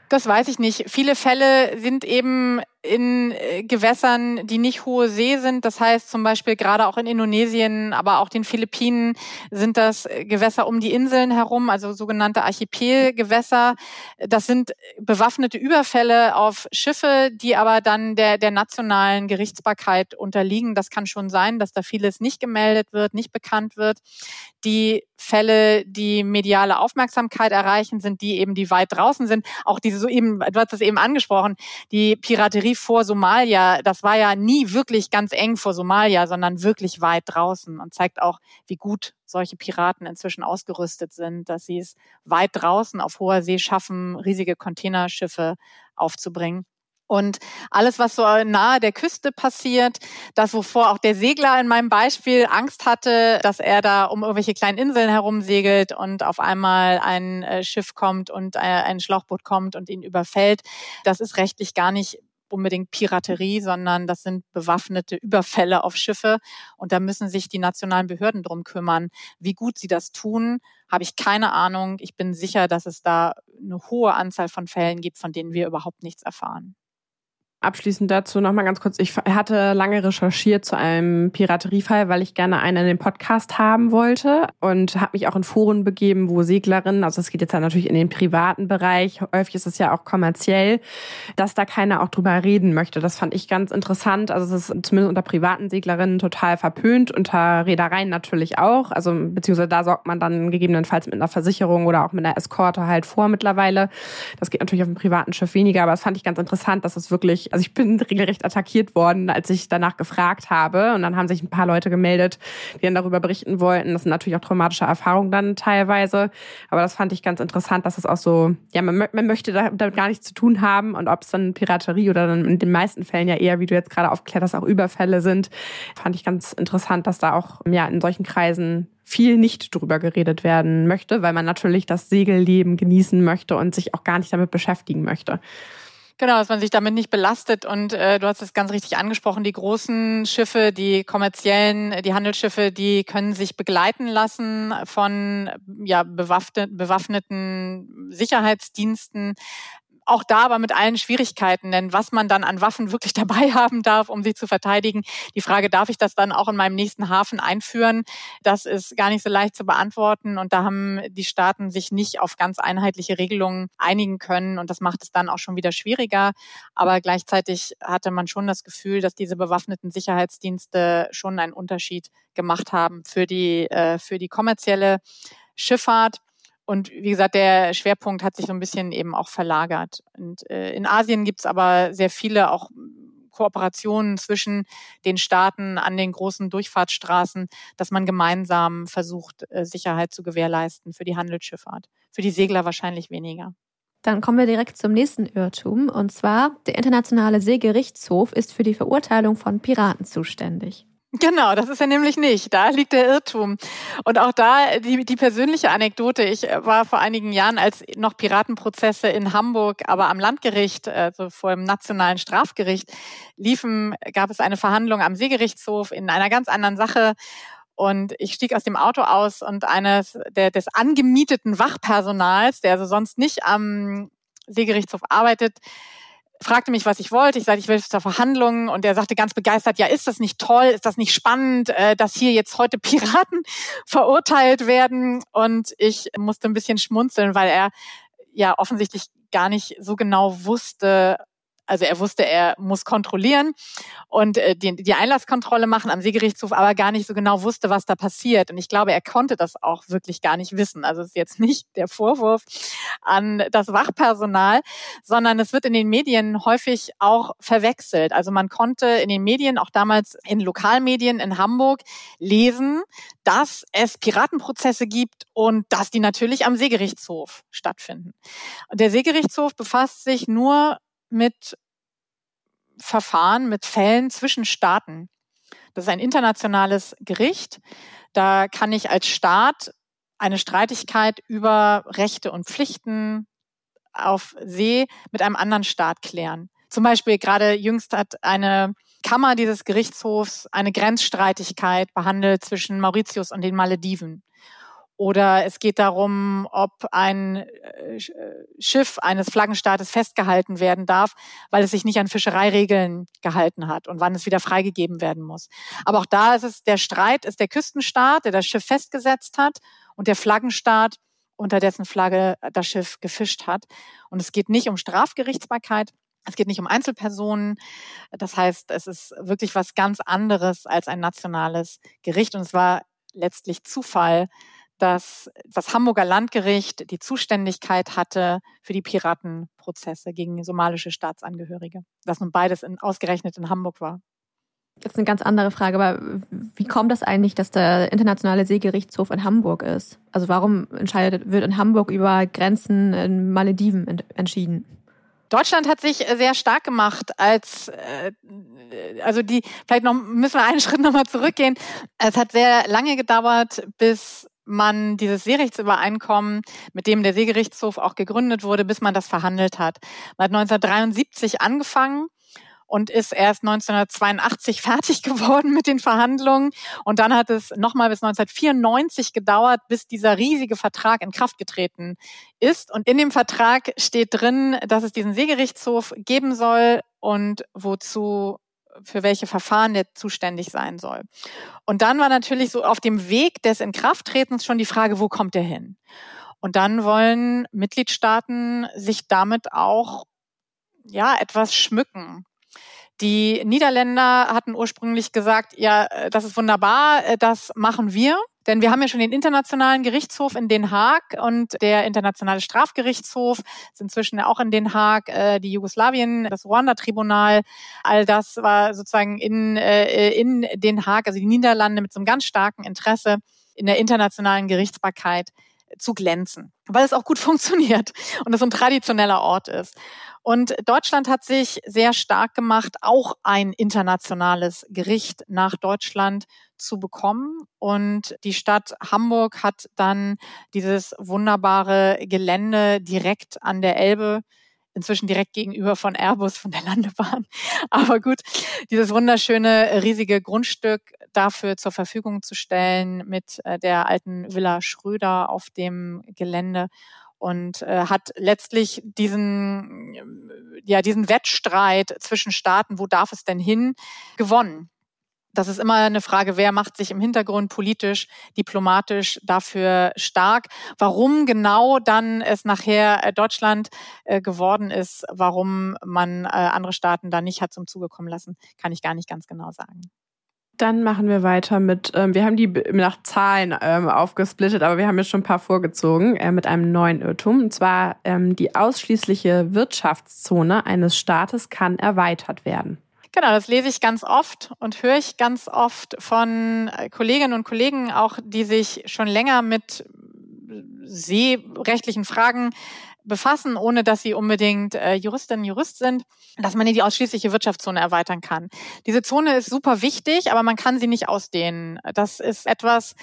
Das weiß ich nicht. Viele Fälle sind eben in äh, Gewässern, die nicht hohe See sind. Das heißt zum Beispiel gerade auch in Indonesien, aber auch den Philippinen sind das äh, Gewässer um die Inseln herum, also sogenannte Archipelgewässer. Das sind bewaffnete Überfälle auf Schiffe, die aber dann der, der nationalen Gerichtsbarkeit unterliegen. Das kann schon sein, dass da vieles nicht gemeldet wird, nicht bekannt wird. Die Fälle, die mediale Aufmerksamkeit erreichen, sind die eben, die weit draußen sind. Auch diese so eben, du hast es eben angesprochen, die Piraterie vor Somalia, das war ja nie wirklich ganz eng vor Somalia, sondern wirklich weit draußen und zeigt auch, wie gut solche Piraten inzwischen ausgerüstet sind, dass sie es weit draußen auf hoher See schaffen, riesige Containerschiffe aufzubringen. Und alles, was so nahe der Küste passiert, das, wovor auch der Segler in meinem Beispiel Angst hatte, dass er da um irgendwelche kleinen Inseln herumsegelt und auf einmal ein äh, Schiff kommt und äh, ein Schlauchboot kommt und ihn überfällt, das ist rechtlich gar nicht unbedingt Piraterie, sondern das sind bewaffnete Überfälle auf Schiffe. Und da müssen sich die nationalen Behörden drum kümmern. Wie gut sie das tun, habe ich keine Ahnung. Ich bin sicher, dass es da eine hohe Anzahl von Fällen gibt, von denen wir überhaupt nichts erfahren. Abschließend dazu nochmal ganz kurz. Ich hatte lange recherchiert zu einem Pirateriefall, weil ich gerne einen in den Podcast haben wollte und habe mich auch in Foren begeben, wo Seglerinnen, also es geht jetzt ja natürlich in den privaten Bereich, häufig ist es ja auch kommerziell, dass da keiner auch drüber reden möchte. Das fand ich ganz interessant. Also es ist zumindest unter privaten Seglerinnen total verpönt, unter Reedereien natürlich auch. Also beziehungsweise da sorgt man dann gegebenenfalls mit einer Versicherung oder auch mit einer Eskorte halt vor mittlerweile. Das geht natürlich auf dem privaten Schiff weniger, aber das fand ich ganz interessant, dass es wirklich also ich bin regelrecht attackiert worden, als ich danach gefragt habe. Und dann haben sich ein paar Leute gemeldet, die dann darüber berichten wollten. Das sind natürlich auch traumatische Erfahrungen dann teilweise. Aber das fand ich ganz interessant, dass es auch so, ja, man, man möchte damit gar nichts zu tun haben. Und ob es dann Piraterie oder dann in den meisten Fällen ja eher, wie du jetzt gerade aufgeklärt hast, auch Überfälle sind, fand ich ganz interessant, dass da auch ja in solchen Kreisen viel nicht drüber geredet werden möchte, weil man natürlich das Segelleben genießen möchte und sich auch gar nicht damit beschäftigen möchte. Genau, dass man sich damit nicht belastet. Und äh, du hast es ganz richtig angesprochen, die großen Schiffe, die kommerziellen, die Handelsschiffe, die können sich begleiten lassen von ja, bewaffneten Sicherheitsdiensten auch da aber mit allen Schwierigkeiten, denn was man dann an Waffen wirklich dabei haben darf, um sie zu verteidigen, die Frage, darf ich das dann auch in meinem nächsten Hafen einführen, das ist gar nicht so leicht zu beantworten. Und da haben die Staaten sich nicht auf ganz einheitliche Regelungen einigen können. Und das macht es dann auch schon wieder schwieriger, aber gleichzeitig hatte man schon das Gefühl, dass diese bewaffneten Sicherheitsdienste schon einen Unterschied gemacht haben für die, äh, für die kommerzielle Schifffahrt. Und wie gesagt, der Schwerpunkt hat sich so ein bisschen eben auch verlagert. Und äh, in Asien gibt's aber sehr viele auch Kooperationen zwischen den Staaten an den großen Durchfahrtsstraßen, dass man gemeinsam versucht, äh, Sicherheit zu gewährleisten für die Handelsschifffahrt. Für die Segler wahrscheinlich weniger. Dann kommen wir direkt zum nächsten Irrtum. Und zwar, der Internationale Seegerichtshof ist für die Verurteilung von Piraten zuständig. Genau, das ist er nämlich nicht. Da liegt der Irrtum. Und auch da die, die persönliche Anekdote. Ich äh, war vor einigen Jahren, als noch Piratenprozesse in Hamburg, aber am Landgericht, also vor dem nationalen Strafgericht liefen, gab es eine Verhandlung am Seegerichtshof in einer ganz anderen Sache. Und ich stieg aus dem Auto aus und eines der, des angemieteten Wachpersonals, der also sonst nicht am Seegerichtshof arbeitet, fragte mich, was ich wollte. Ich sagte, ich will zur Verhandlung und er sagte ganz begeistert, ja, ist das nicht toll, ist das nicht spannend, äh, dass hier jetzt heute Piraten verurteilt werden? Und ich musste ein bisschen schmunzeln, weil er ja offensichtlich gar nicht so genau wusste, also er wusste, er muss kontrollieren und äh, die, die Einlasskontrolle machen am Seegerichtshof, aber gar nicht so genau wusste, was da passiert. Und ich glaube, er konnte das auch wirklich gar nicht wissen. Also es ist jetzt nicht der Vorwurf an das Wachpersonal, sondern es wird in den Medien häufig auch verwechselt. Also man konnte in den Medien, auch damals in Lokalmedien in Hamburg, lesen, dass es Piratenprozesse gibt und dass die natürlich am Seegerichtshof stattfinden. Und der Seegerichtshof befasst sich nur mit Verfahren, mit Fällen zwischen Staaten. Das ist ein internationales Gericht. Da kann ich als Staat eine Streitigkeit über Rechte und Pflichten auf See mit einem anderen Staat klären. Zum Beispiel gerade jüngst hat eine Kammer dieses Gerichtshofs eine Grenzstreitigkeit behandelt zwischen Mauritius und den Malediven. Oder es geht darum, ob ein äh, äh, Schiff eines Flaggenstaates festgehalten werden darf, weil es sich nicht an Fischereiregeln gehalten hat und wann es wieder freigegeben werden muss. Aber auch da ist es, der Streit ist der Küstenstaat, der das Schiff festgesetzt hat und der Flaggenstaat, unter dessen Flagge das Schiff gefischt hat. Und es geht nicht um Strafgerichtsbarkeit, es geht nicht um Einzelpersonen. Das heißt, es ist wirklich was ganz anderes als ein nationales Gericht. Und es war letztlich Zufall, dass das Hamburger Landgericht die Zuständigkeit hatte für die Piratenprozesse gegen somalische Staatsangehörige. Dass nun beides in, ausgerechnet in Hamburg war. Jetzt eine ganz andere Frage, aber wie kommt das eigentlich, dass der Internationale Seegerichtshof in Hamburg ist? Also warum entscheidet, wird in Hamburg über Grenzen in Malediven entschieden? Deutschland hat sich sehr stark gemacht als, äh, also die, vielleicht noch, müssen wir einen Schritt nochmal zurückgehen. Es hat sehr lange gedauert, bis man dieses Seerechtsübereinkommen, mit dem der Seegerichtshof auch gegründet wurde, bis man das verhandelt hat. Man hat 1973 angefangen und ist erst 1982 fertig geworden mit den Verhandlungen. Und dann hat es nochmal bis 1994 gedauert, bis dieser riesige Vertrag in Kraft getreten ist. Und in dem Vertrag steht drin, dass es diesen Seegerichtshof geben soll und wozu für welche Verfahren der zuständig sein soll. Und dann war natürlich so auf dem Weg des Inkrafttretens schon die Frage, wo kommt der hin? Und dann wollen Mitgliedstaaten sich damit auch ja etwas schmücken. Die Niederländer hatten ursprünglich gesagt, ja, äh, das ist wunderbar, äh, das machen wir. Denn wir haben ja schon den Internationalen Gerichtshof in Den Haag und der Internationale Strafgerichtshof ist inzwischen auch in Den Haag, äh, die Jugoslawien, das Ruanda-Tribunal, all das war sozusagen in, in Den Haag, also die Niederlande mit so einem ganz starken Interesse in der internationalen Gerichtsbarkeit zu glänzen, weil es auch gut funktioniert und es ein traditioneller Ort ist. Und Deutschland hat sich sehr stark gemacht, auch ein internationales Gericht nach Deutschland zu bekommen. Und die Stadt Hamburg hat dann dieses wunderbare Gelände direkt an der Elbe inzwischen direkt gegenüber von Airbus, von der Landebahn. Aber gut, dieses wunderschöne, riesige Grundstück dafür zur Verfügung zu stellen mit äh, der alten Villa Schröder auf dem Gelände und äh, hat letztlich diesen, ja, diesen Wettstreit zwischen Staaten, wo darf es denn hin, gewonnen. Das ist immer eine Frage, wer macht sich im Hintergrund politisch, diplomatisch dafür stark. Warum genau dann es nachher äh, Deutschland äh, geworden ist, warum man äh, andere Staaten da nicht hat zum Zuge kommen lassen, kann ich gar nicht ganz genau sagen. Dann machen wir weiter mit, ähm, wir haben die nach Zahlen ähm, aufgesplittet, aber wir haben jetzt schon ein paar vorgezogen äh, mit einem neuen Irrtum. Und zwar ähm, die ausschließliche Wirtschaftszone eines Staates kann erweitert werden. Genau, das lese ich ganz oft und höre ich ganz oft von äh, Kolleginnen und Kollegen, auch die sich schon länger mit seerechtlichen Fragen befassen, ohne dass sie unbedingt äh, Juristin, Jurist sind, dass man in die ausschließliche Wirtschaftszone erweitern kann. Diese Zone ist super wichtig, aber man kann sie nicht ausdehnen. Das ist etwas,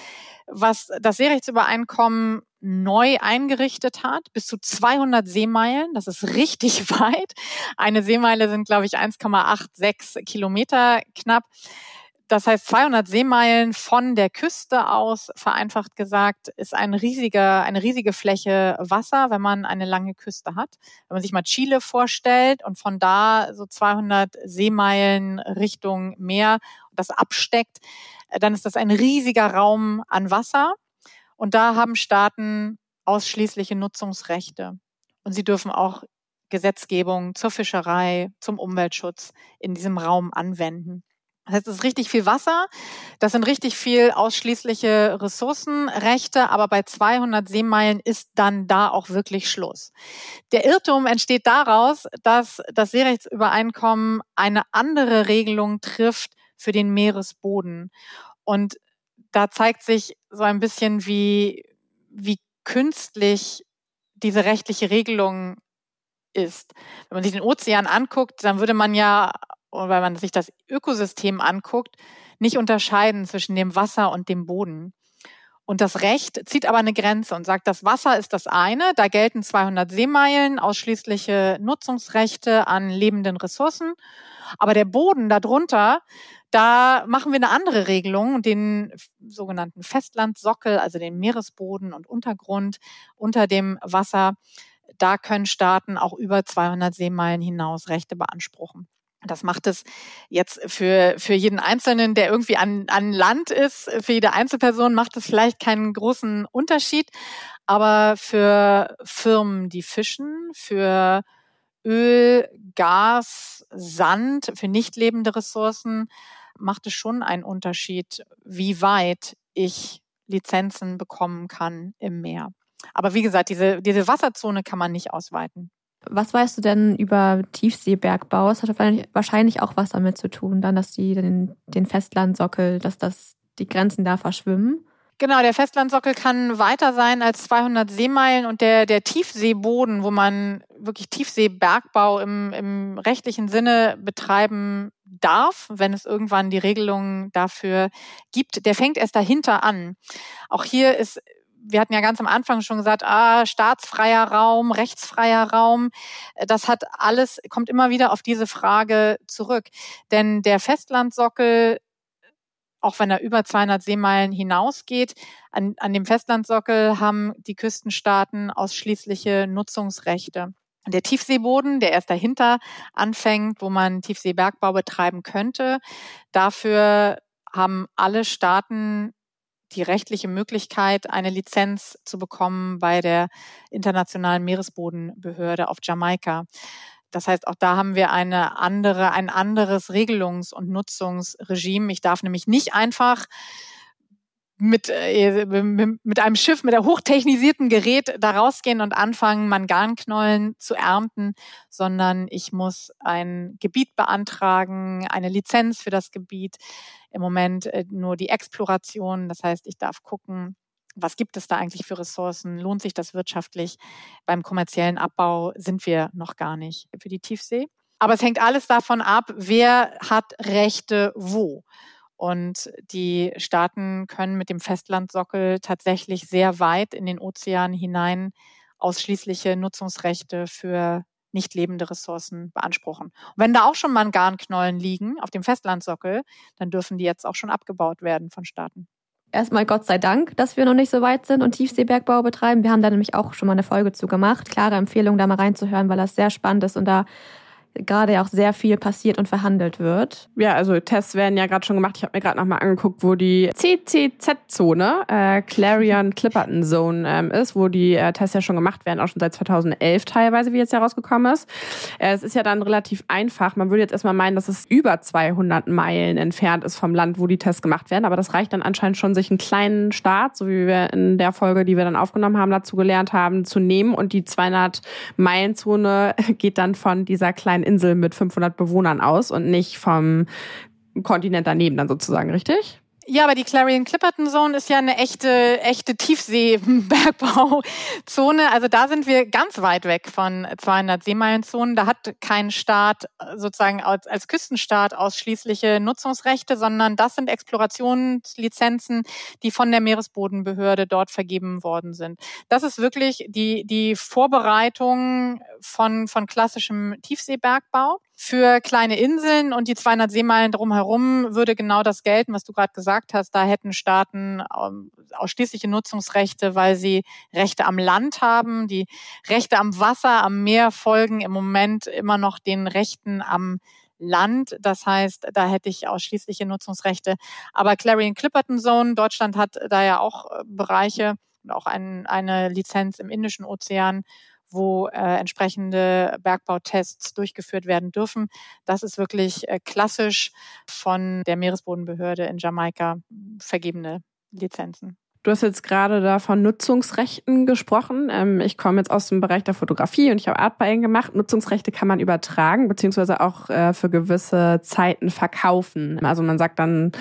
was das Seerechtsübereinkommen neu eingerichtet hat, bis zu 200 Seemeilen. Das ist richtig weit. Eine Seemeile sind, glaube ich, 1,86 Kilometer knapp. Das heißt, 200 Seemeilen von der Küste aus, vereinfacht gesagt, ist ein riesiger, eine riesige Fläche Wasser, wenn man eine lange Küste hat. Wenn man sich mal Chile vorstellt und von da so 200 Seemeilen Richtung Meer das absteckt, dann ist das ein riesiger Raum an Wasser. Und da haben Staaten ausschließliche Nutzungsrechte. Und sie dürfen auch Gesetzgebung zur Fischerei, zum Umweltschutz in diesem Raum anwenden. Das heißt, es ist richtig viel Wasser. Das sind richtig viel ausschließliche Ressourcenrechte. Aber bei 200 Seemeilen ist dann da auch wirklich Schluss. Der Irrtum entsteht daraus, dass das Seerechtsübereinkommen eine andere Regelung trifft für den Meeresboden. Und da zeigt sich so ein bisschen, wie, wie künstlich diese rechtliche Regelung ist. Wenn man sich den Ozean anguckt, dann würde man ja weil man sich das Ökosystem anguckt, nicht unterscheiden zwischen dem Wasser und dem Boden. Und das Recht zieht aber eine Grenze und sagt, das Wasser ist das eine, da gelten 200 Seemeilen, ausschließliche Nutzungsrechte an lebenden Ressourcen. Aber der Boden darunter, da machen wir eine andere Regelung, den sogenannten Festlandsockel, also den Meeresboden und Untergrund unter dem Wasser. Da können Staaten auch über 200 Seemeilen hinaus Rechte beanspruchen. Das macht es jetzt für, für jeden Einzelnen, der irgendwie an, an Land ist, für jede Einzelperson macht es vielleicht keinen großen Unterschied. Aber für Firmen, die fischen, für Öl, Gas, Sand, für nicht lebende Ressourcen macht es schon einen Unterschied, wie weit ich Lizenzen bekommen kann im Meer. Aber wie gesagt, diese, diese Wasserzone kann man nicht ausweiten. Was weißt du denn über Tiefseebergbau? Es hat wahrscheinlich auch was damit zu tun, dann, dass die den, den Festlandsockel, dass das die Grenzen da verschwimmen. Genau, der Festlandsockel kann weiter sein als 200 Seemeilen und der, der Tiefseeboden, wo man wirklich Tiefseebergbau im, im rechtlichen Sinne betreiben darf, wenn es irgendwann die Regelungen dafür gibt, der fängt erst dahinter an. Auch hier ist wir hatten ja ganz am Anfang schon gesagt, ah, staatsfreier Raum, rechtsfreier Raum. Das hat alles, kommt immer wieder auf diese Frage zurück. Denn der Festlandsockel auch wenn er über 200 Seemeilen hinausgeht. An, an dem Festlandsockel haben die Küstenstaaten ausschließliche Nutzungsrechte. Der Tiefseeboden, der erst dahinter anfängt, wo man Tiefseebergbau betreiben könnte, dafür haben alle Staaten die rechtliche Möglichkeit, eine Lizenz zu bekommen bei der Internationalen Meeresbodenbehörde auf Jamaika. Das heißt, auch da haben wir eine andere, ein anderes Regelungs- und Nutzungsregime. Ich darf nämlich nicht einfach mit, äh, mit einem Schiff, mit einem hochtechnisierten Gerät da rausgehen und anfangen, Manganknollen zu ernten, sondern ich muss ein Gebiet beantragen, eine Lizenz für das Gebiet. Im Moment äh, nur die Exploration. Das heißt, ich darf gucken, was gibt es da eigentlich für Ressourcen? Lohnt sich das wirtschaftlich? Beim kommerziellen Abbau sind wir noch gar nicht für die Tiefsee. Aber es hängt alles davon ab, wer hat Rechte wo. Und die Staaten können mit dem Festlandsockel tatsächlich sehr weit in den Ozean hinein ausschließliche Nutzungsrechte für nicht lebende Ressourcen beanspruchen. Und wenn da auch schon Manganknollen liegen auf dem Festlandsockel, dann dürfen die jetzt auch schon abgebaut werden von Staaten erstmal Gott sei Dank, dass wir noch nicht so weit sind und Tiefseebergbau betreiben. Wir haben da nämlich auch schon mal eine Folge zu gemacht. Klare Empfehlung, da mal reinzuhören, weil das sehr spannend ist und da gerade ja auch sehr viel passiert und verhandelt wird. Ja, also Tests werden ja gerade schon gemacht. Ich habe mir gerade nochmal angeguckt, wo die CCZ-Zone, äh, Clarion Clipperton Zone ähm, ist, wo die äh, Tests ja schon gemacht werden, auch schon seit 2011 teilweise, wie jetzt herausgekommen ist. Äh, es ist ja dann relativ einfach. Man würde jetzt erstmal meinen, dass es über 200 Meilen entfernt ist vom Land, wo die Tests gemacht werden. Aber das reicht dann anscheinend schon, sich einen kleinen Start, so wie wir in der Folge, die wir dann aufgenommen haben, dazu gelernt haben, zu nehmen. Und die 200 Meilen Zone geht dann von dieser kleinen kleinen Insel mit 500 Bewohnern aus und nicht vom Kontinent daneben dann sozusagen, richtig? Ja, aber die Clarion Clipperton Zone ist ja eine echte, echte Tiefseebergbauzone. Also da sind wir ganz weit weg von 200 Seemeilenzonen. Da hat kein Staat sozusagen als, als Küstenstaat ausschließliche Nutzungsrechte, sondern das sind Explorationslizenzen, die von der Meeresbodenbehörde dort vergeben worden sind. Das ist wirklich die, die Vorbereitung von, von klassischem Tiefseebergbau für kleine Inseln und die 200 Seemeilen drumherum würde genau das gelten, was du gerade gesagt hast. Da hätten Staaten ähm, ausschließliche Nutzungsrechte, weil sie Rechte am Land haben. Die Rechte am Wasser, am Meer folgen im Moment immer noch den Rechten am Land. Das heißt, da hätte ich ausschließliche Nutzungsrechte. Aber Clarion Clipperton Zone, Deutschland hat da ja auch äh, Bereiche und auch ein, eine Lizenz im Indischen Ozean wo äh, entsprechende Bergbautests durchgeführt werden dürfen. Das ist wirklich äh, klassisch von der Meeresbodenbehörde in Jamaika vergebene Lizenzen. Du hast jetzt gerade da von Nutzungsrechten gesprochen. Ähm, ich komme jetzt aus dem Bereich der Fotografie und ich habe Artbuying gemacht. Nutzungsrechte kann man übertragen, beziehungsweise auch äh, für gewisse Zeiten verkaufen. Also man sagt dann,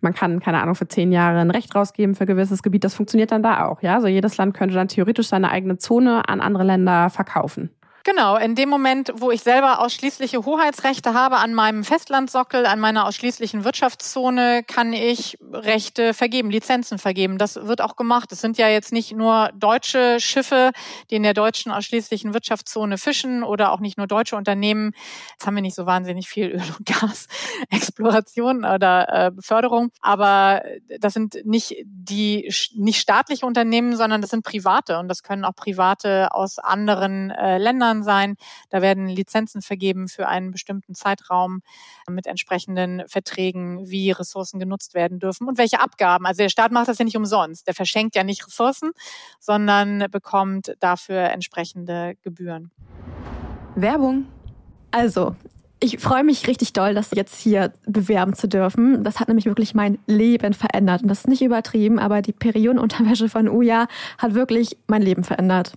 man kann, keine Ahnung, für zehn Jahre ein Recht rausgeben für gewisses Gebiet. Das funktioniert dann da auch, ja? Also jedes Land könnte dann theoretisch seine eigene Zone an andere Länder verkaufen. Genau, in dem Moment, wo ich selber ausschließliche Hoheitsrechte habe an meinem Festlandsockel, an meiner ausschließlichen Wirtschaftszone, kann ich Rechte vergeben, Lizenzen vergeben. Das wird auch gemacht. Es sind ja jetzt nicht nur deutsche Schiffe, die in der deutschen ausschließlichen Wirtschaftszone fischen oder auch nicht nur deutsche Unternehmen. Jetzt haben wir nicht so wahnsinnig viel Öl- und Gasexploration oder äh, Beförderung, aber das sind nicht die nicht staatliche Unternehmen, sondern das sind private und das können auch private aus anderen äh, Ländern Ländern sein. Da werden Lizenzen vergeben für einen bestimmten Zeitraum mit entsprechenden Verträgen, wie Ressourcen genutzt werden dürfen und welche Abgaben. Also der Staat macht das ja nicht umsonst. Der verschenkt ja nicht Ressourcen, sondern bekommt dafür entsprechende Gebühren. Werbung. Also, ich freue mich richtig doll, das jetzt hier bewerben zu dürfen. Das hat nämlich wirklich mein Leben verändert. Und das ist nicht übertrieben, aber die Periodenunterwäsche von Uja hat wirklich mein Leben verändert.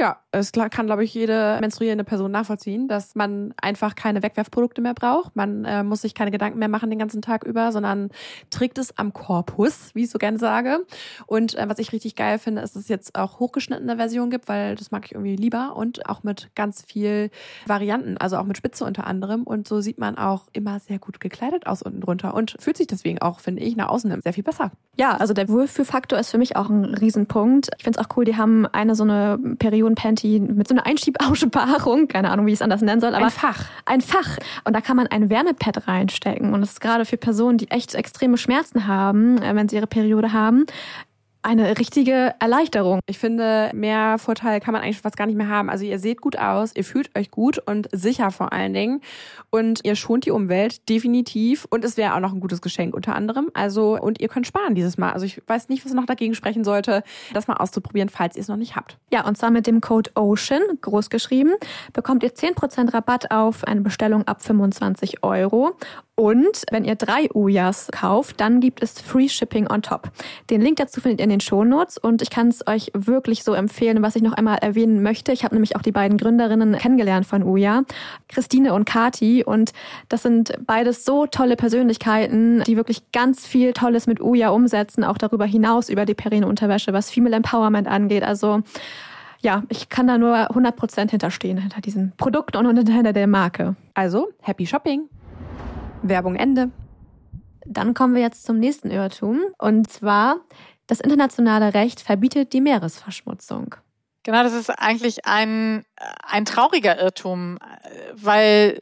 Ja, es kann, glaube ich, jede menstruierende Person nachvollziehen, dass man einfach keine Wegwerfprodukte mehr braucht. Man äh, muss sich keine Gedanken mehr machen den ganzen Tag über, sondern trägt es am Korpus, wie ich so gerne sage. Und äh, was ich richtig geil finde, ist, dass es jetzt auch hochgeschnittene Version gibt, weil das mag ich irgendwie lieber und auch mit ganz viel Varianten, also auch mit Spitze unter anderem. Und so sieht man auch immer sehr gut gekleidet aus unten drunter und fühlt sich deswegen auch, finde ich, nach außen sehr viel besser. Ja, also der Wohlfühlfaktor ist für mich auch ein Riesenpunkt. Ich finde es auch cool, die haben eine so eine Periodenpanty mit so einer Einschiebaussparung, keine Ahnung, wie ich es anders nennen soll, aber ein Fach. Ein Fach. Und da kann man ein Wärmepad reinstecken. Und das ist gerade für Personen, die echt extreme Schmerzen haben, äh, wenn sie ihre Periode haben, eine richtige Erleichterung. Ich finde, mehr Vorteil kann man eigentlich fast gar nicht mehr haben. Also ihr seht gut aus, ihr fühlt euch gut und sicher vor allen Dingen und ihr schont die Umwelt definitiv und es wäre auch noch ein gutes Geschenk unter anderem. Also und ihr könnt sparen dieses Mal. Also ich weiß nicht, was noch dagegen sprechen sollte, das mal auszuprobieren, falls ihr es noch nicht habt. Ja, und zwar mit dem Code OCEAN, groß geschrieben, bekommt ihr 10% Rabatt auf eine Bestellung ab 25 Euro und wenn ihr drei Ujas kauft, dann gibt es Free Shipping on top. Den Link dazu findet ihr in den Shownotes und ich kann es euch wirklich so empfehlen. Was ich noch einmal erwähnen möchte, ich habe nämlich auch die beiden Gründerinnen kennengelernt von Uja, Christine und Kati. Und das sind beides so tolle Persönlichkeiten, die wirklich ganz viel Tolles mit Uja umsetzen, auch darüber hinaus über die Perino-Unterwäsche, was Female Empowerment angeht. Also ja, ich kann da nur 100% hinterstehen, hinter diesem Produkt und hinter der Marke. Also, happy shopping! Werbung Ende. Dann kommen wir jetzt zum nächsten Irrtum. Und zwar, das internationale Recht verbietet die Meeresverschmutzung. Genau, das ist eigentlich ein, ein trauriger Irrtum, weil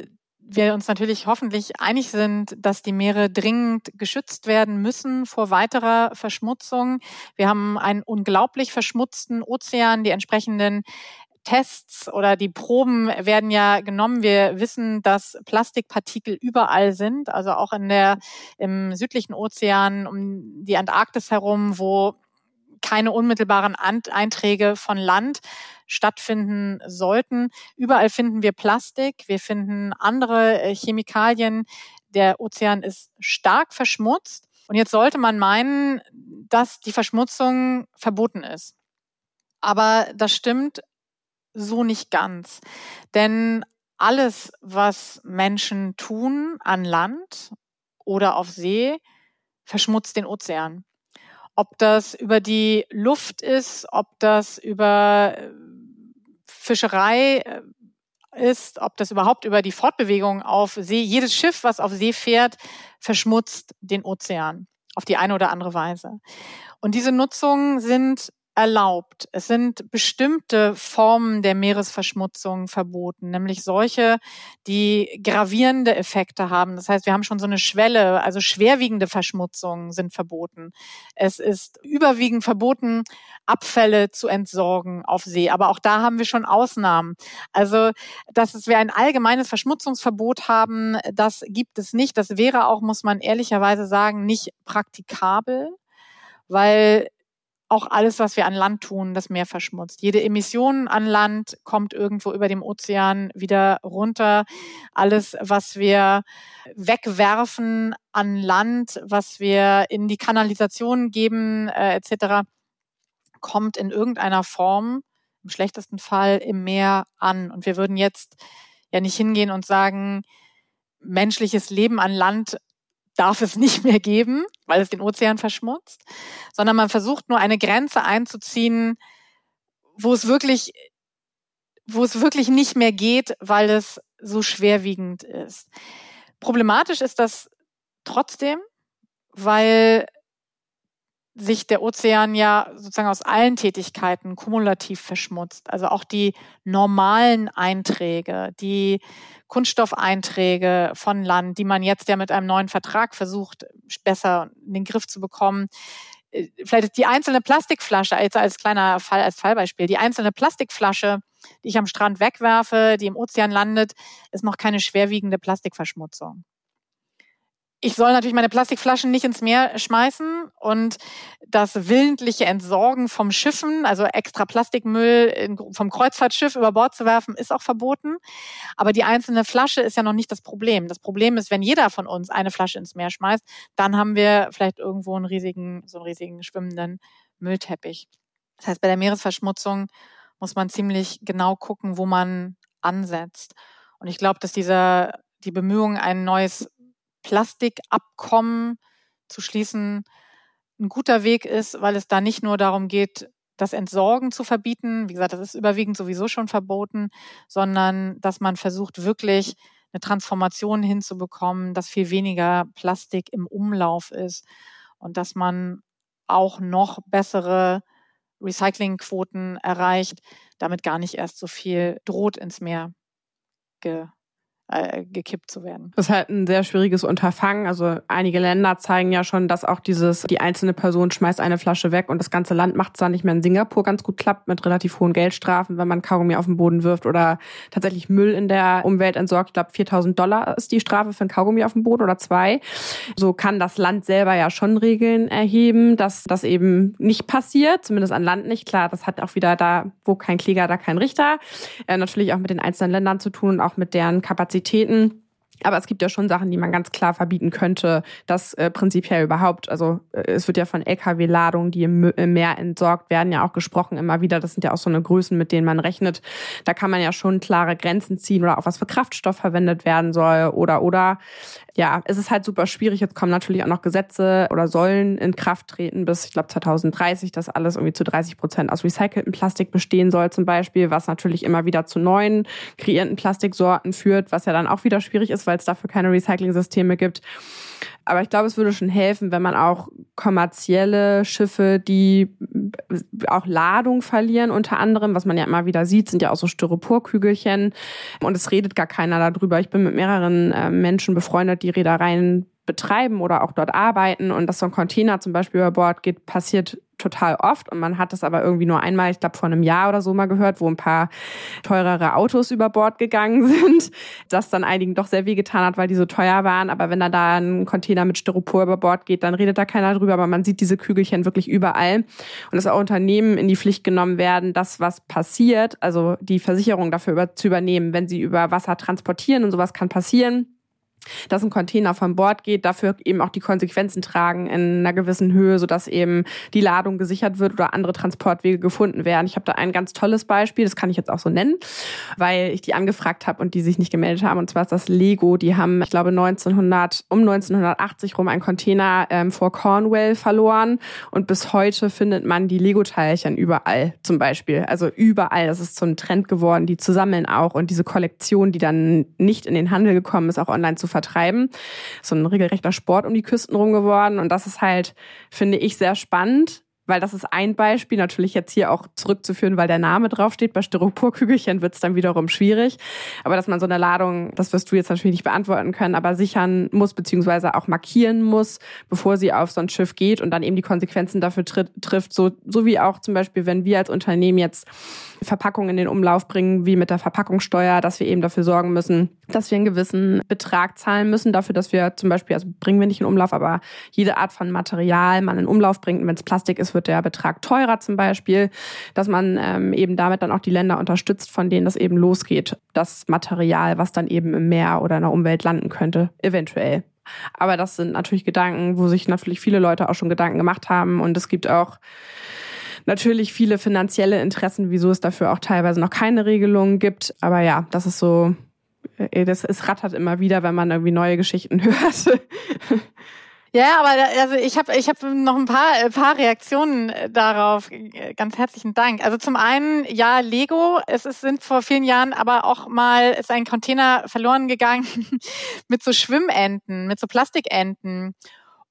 wir uns natürlich hoffentlich einig sind, dass die Meere dringend geschützt werden müssen vor weiterer Verschmutzung. Wir haben einen unglaublich verschmutzten Ozean. Die entsprechenden Tests oder die Proben werden ja genommen. Wir wissen, dass Plastikpartikel überall sind, also auch in der, im südlichen Ozean um die Antarktis herum, wo keine unmittelbaren Einträge von Land stattfinden sollten. Überall finden wir Plastik, wir finden andere äh, Chemikalien. Der Ozean ist stark verschmutzt. Und jetzt sollte man meinen, dass die Verschmutzung verboten ist. Aber das stimmt so nicht ganz. Denn alles, was Menschen tun an Land oder auf See, verschmutzt den Ozean. Ob das über die Luft ist, ob das über äh, Fischerei äh, ist, ob das überhaupt über die Fortbewegung auf See, jedes Schiff, was auf See fährt, verschmutzt den Ozean auf die eine oder andere Weise. Und diese Nutzungen sind erlaubt. Es sind bestimmte Formen der Meeresverschmutzung verboten, nämlich solche, die gravierende Effekte haben. Das heißt, wir haben schon so eine Schwelle, also schwerwiegende Verschmutzungen sind verboten. Es ist überwiegend verboten, Abfälle zu entsorgen auf See. Aber auch da haben wir schon Ausnahmen. Also, dass wir ein allgemeines Verschmutzungsverbot haben, das gibt es nicht. Das wäre auch, muss man ehrlicherweise sagen, nicht praktikabel weil auch alles, was wir an Land tun, das Meer verschmutzt. Jede Emission an Land kommt irgendwo über dem Ozean wieder runter. Alles, was wir wegwerfen an Land, was wir in die Kanalisation geben, äh, etc., kommt in irgendeiner Form, im schlechtesten Fall, im Meer an. Und wir würden jetzt ja nicht hingehen und sagen, menschliches Leben an Land darf es nicht mehr geben, weil es den Ozean verschmutzt, sondern man versucht nur eine Grenze einzuziehen, wo es wirklich, wo es wirklich nicht mehr geht, weil es so schwerwiegend ist. Problematisch ist das trotzdem, weil sich der Ozean ja sozusagen aus allen Tätigkeiten kumulativ verschmutzt. Also auch die normalen Einträge, die Kunststoffeinträge von Land, die man jetzt ja mit einem neuen Vertrag versucht, besser in den Griff zu bekommen. Äh, vielleicht die einzelne Plastikflasche, jetzt als kleiner Fall, als Fallbeispiel, die einzelne Plastikflasche, die ich am Strand wegwerfe, die im Ozean landet, ist noch keine schwerwiegende Plastikverschmutzung ich soll natürlich meine Plastikflaschen nicht ins Meer schmeißen und das willentliche Entsorgen vom Schiffen, also extra Plastikmüll vom Kreuzfahrtschiff über Bord zu werfen, ist auch verboten. Aber die einzelne Flasche ist ja noch nicht das Problem. Das Problem ist, wenn jeder von uns eine Flasche ins Meer schmeißt, dann haben wir vielleicht irgendwo einen riesigen, so einen riesigen schwimmenden Müllteppich. Das heißt, bei der Meeresverschmutzung muss man ziemlich genau gucken, wo man ansetzt. Und ich glaube, dass dieser, die Bemühungen, ein neues Plastikabkommen zu schließen, ein guter Weg ist, weil es da nicht nur darum geht, das Entsorgen zu verbieten. Wie gesagt, das ist überwiegend sowieso schon verboten, sondern dass man versucht, wirklich eine Transformation hinzubekommen, dass viel weniger Plastik im Umlauf ist und dass man auch noch bessere Recyclingquoten erreicht, damit gar nicht erst so viel droht ins Meer äh, gekippt zu werden. Das ist halt ein sehr schwieriges Unterfangen. Also einige Länder zeigen ja schon, dass auch dieses, die einzelne Person schmeißt eine Flasche weg und das ganze Land macht es dann nicht mehr in Singapur ganz gut klappt mit relativ hohen Geldstrafen, wenn man Kaugummi auf den Boden wirft oder tatsächlich Müll in der Umwelt entsorgt. Ich glaube, 4000 Dollar ist die Strafe für ein Kaugummi auf dem Boden oder zwei. So kann das Land selber ja schon Regeln erheben, dass das eben nicht passiert, zumindest an Land nicht. Klar, das hat auch wieder da, wo kein Kläger, da kein Richter. Äh, natürlich auch mit den einzelnen Ländern zu tun und auch mit deren Kapazität Kapazitäten. Aber es gibt ja schon Sachen, die man ganz klar verbieten könnte, das äh, prinzipiell überhaupt. Also äh, es wird ja von Lkw-Ladungen, die im, im, Meer entsorgt werden, ja auch gesprochen immer wieder. Das sind ja auch so eine Größen, mit denen man rechnet. Da kann man ja schon klare Grenzen ziehen oder auch was für Kraftstoff verwendet werden soll oder oder ja, es ist halt super schwierig. Jetzt kommen natürlich auch noch Gesetze oder sollen in Kraft treten bis, ich glaube, 2030, dass alles irgendwie zu 30 Prozent aus recyceltem Plastik bestehen soll zum Beispiel, was natürlich immer wieder zu neuen kreierenden Plastiksorten führt, was ja dann auch wieder schwierig ist, weil es dafür keine Recycling-Systeme gibt. Aber ich glaube, es würde schon helfen, wenn man auch kommerzielle Schiffe, die auch Ladung verlieren, unter anderem, was man ja immer wieder sieht, sind ja auch so Styroporkügelchen. Und es redet gar keiner darüber. Ich bin mit mehreren äh, Menschen befreundet, die Reedereien betreiben oder auch dort arbeiten und dass so ein Container zum Beispiel über Bord geht, passiert total oft und man hat das aber irgendwie nur einmal, ich glaube vor einem Jahr oder so mal gehört, wo ein paar teurere Autos über Bord gegangen sind, das dann einigen doch sehr wehgetan hat, weil die so teuer waren. Aber wenn da da ein Container mit Styropor über Bord geht, dann redet da keiner drüber, aber man sieht diese Kügelchen wirklich überall und dass auch Unternehmen in die Pflicht genommen werden, das was passiert, also die Versicherung dafür über, zu übernehmen, wenn sie über Wasser transportieren und sowas kann passieren dass ein Container von Bord geht, dafür eben auch die Konsequenzen tragen in einer gewissen Höhe, sodass eben die Ladung gesichert wird oder andere Transportwege gefunden werden. Ich habe da ein ganz tolles Beispiel, das kann ich jetzt auch so nennen, weil ich die angefragt habe und die sich nicht gemeldet haben. Und zwar ist das Lego. Die haben, ich glaube, 1900 um 1980 rum einen Container ähm, vor Cornwall verloren und bis heute findet man die Lego-Teilchen überall, zum Beispiel. Also überall. Das ist so ein Trend geworden. Die zu sammeln auch und diese Kollektion, die dann nicht in den Handel gekommen ist, auch online zu vertreiben. So ein regelrechter Sport um die Küsten rum geworden. Und das ist halt, finde ich, sehr spannend, weil das ist ein Beispiel, natürlich jetzt hier auch zurückzuführen, weil der Name draufsteht. Bei Styroporkügelchen wird es dann wiederum schwierig. Aber dass man so eine Ladung, das wirst du jetzt natürlich nicht beantworten können, aber sichern muss, beziehungsweise auch markieren muss, bevor sie auf so ein Schiff geht und dann eben die Konsequenzen dafür trifft. So, so wie auch zum Beispiel, wenn wir als Unternehmen jetzt Verpackungen in den Umlauf bringen, wie mit der Verpackungssteuer, dass wir eben dafür sorgen müssen, dass wir einen gewissen Betrag zahlen müssen, dafür, dass wir zum Beispiel, also bringen wir nicht in Umlauf, aber jede Art von Material man in Umlauf bringt. Wenn es Plastik ist, wird der Betrag teurer zum Beispiel, dass man ähm, eben damit dann auch die Länder unterstützt, von denen das eben losgeht. Das Material, was dann eben im Meer oder in der Umwelt landen könnte, eventuell. Aber das sind natürlich Gedanken, wo sich natürlich viele Leute auch schon Gedanken gemacht haben. Und es gibt auch natürlich viele finanzielle Interessen, wieso es dafür auch teilweise noch keine Regelungen gibt. Aber ja, das ist so, das, es rattert immer wieder, wenn man irgendwie neue Geschichten hört. Ja, aber also ich habe ich hab noch ein paar, ein paar Reaktionen äh, darauf. Ganz herzlichen Dank. Also zum einen, ja, Lego. Es ist, sind vor vielen Jahren aber auch mal ist ein Container verloren gegangen mit so Schwimmenten, mit so Plastikenten.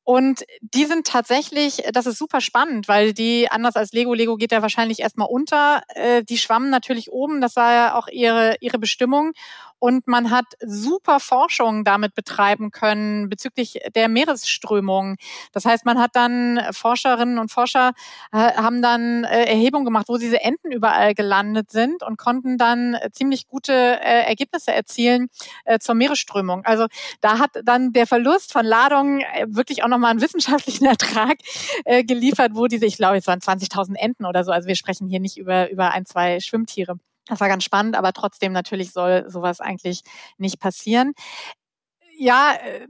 Und die sind tatsächlich, das ist super spannend, weil die, anders als Lego, Lego geht ja wahrscheinlich erstmal unter, äh, die schwammen natürlich oben, das war ja auch ihre, ihre Bestimmung und man hat super Forschung damit betreiben können bezüglich der Meeresströmung. Das heißt, man hat dann Forscherinnen und Forscher äh, haben dann äh, Erhebungen gemacht, wo diese Enten überall gelandet sind und konnten dann äh, ziemlich gute äh, Ergebnisse erzielen äh, zur Meeresströmung. Also da hat dann der Verlust von Ladungen äh, wirklich auch nochmal einen wissenschaftlichen Ertrag äh, geliefert, wo diese, ich glaube, es waren 20.000 Enten oder so. Also wir sprechen hier nicht über, über ein, zwei Schwimmtiere. Das war ganz spannend, aber trotzdem natürlich soll sowas eigentlich nicht passieren. Ja, äh,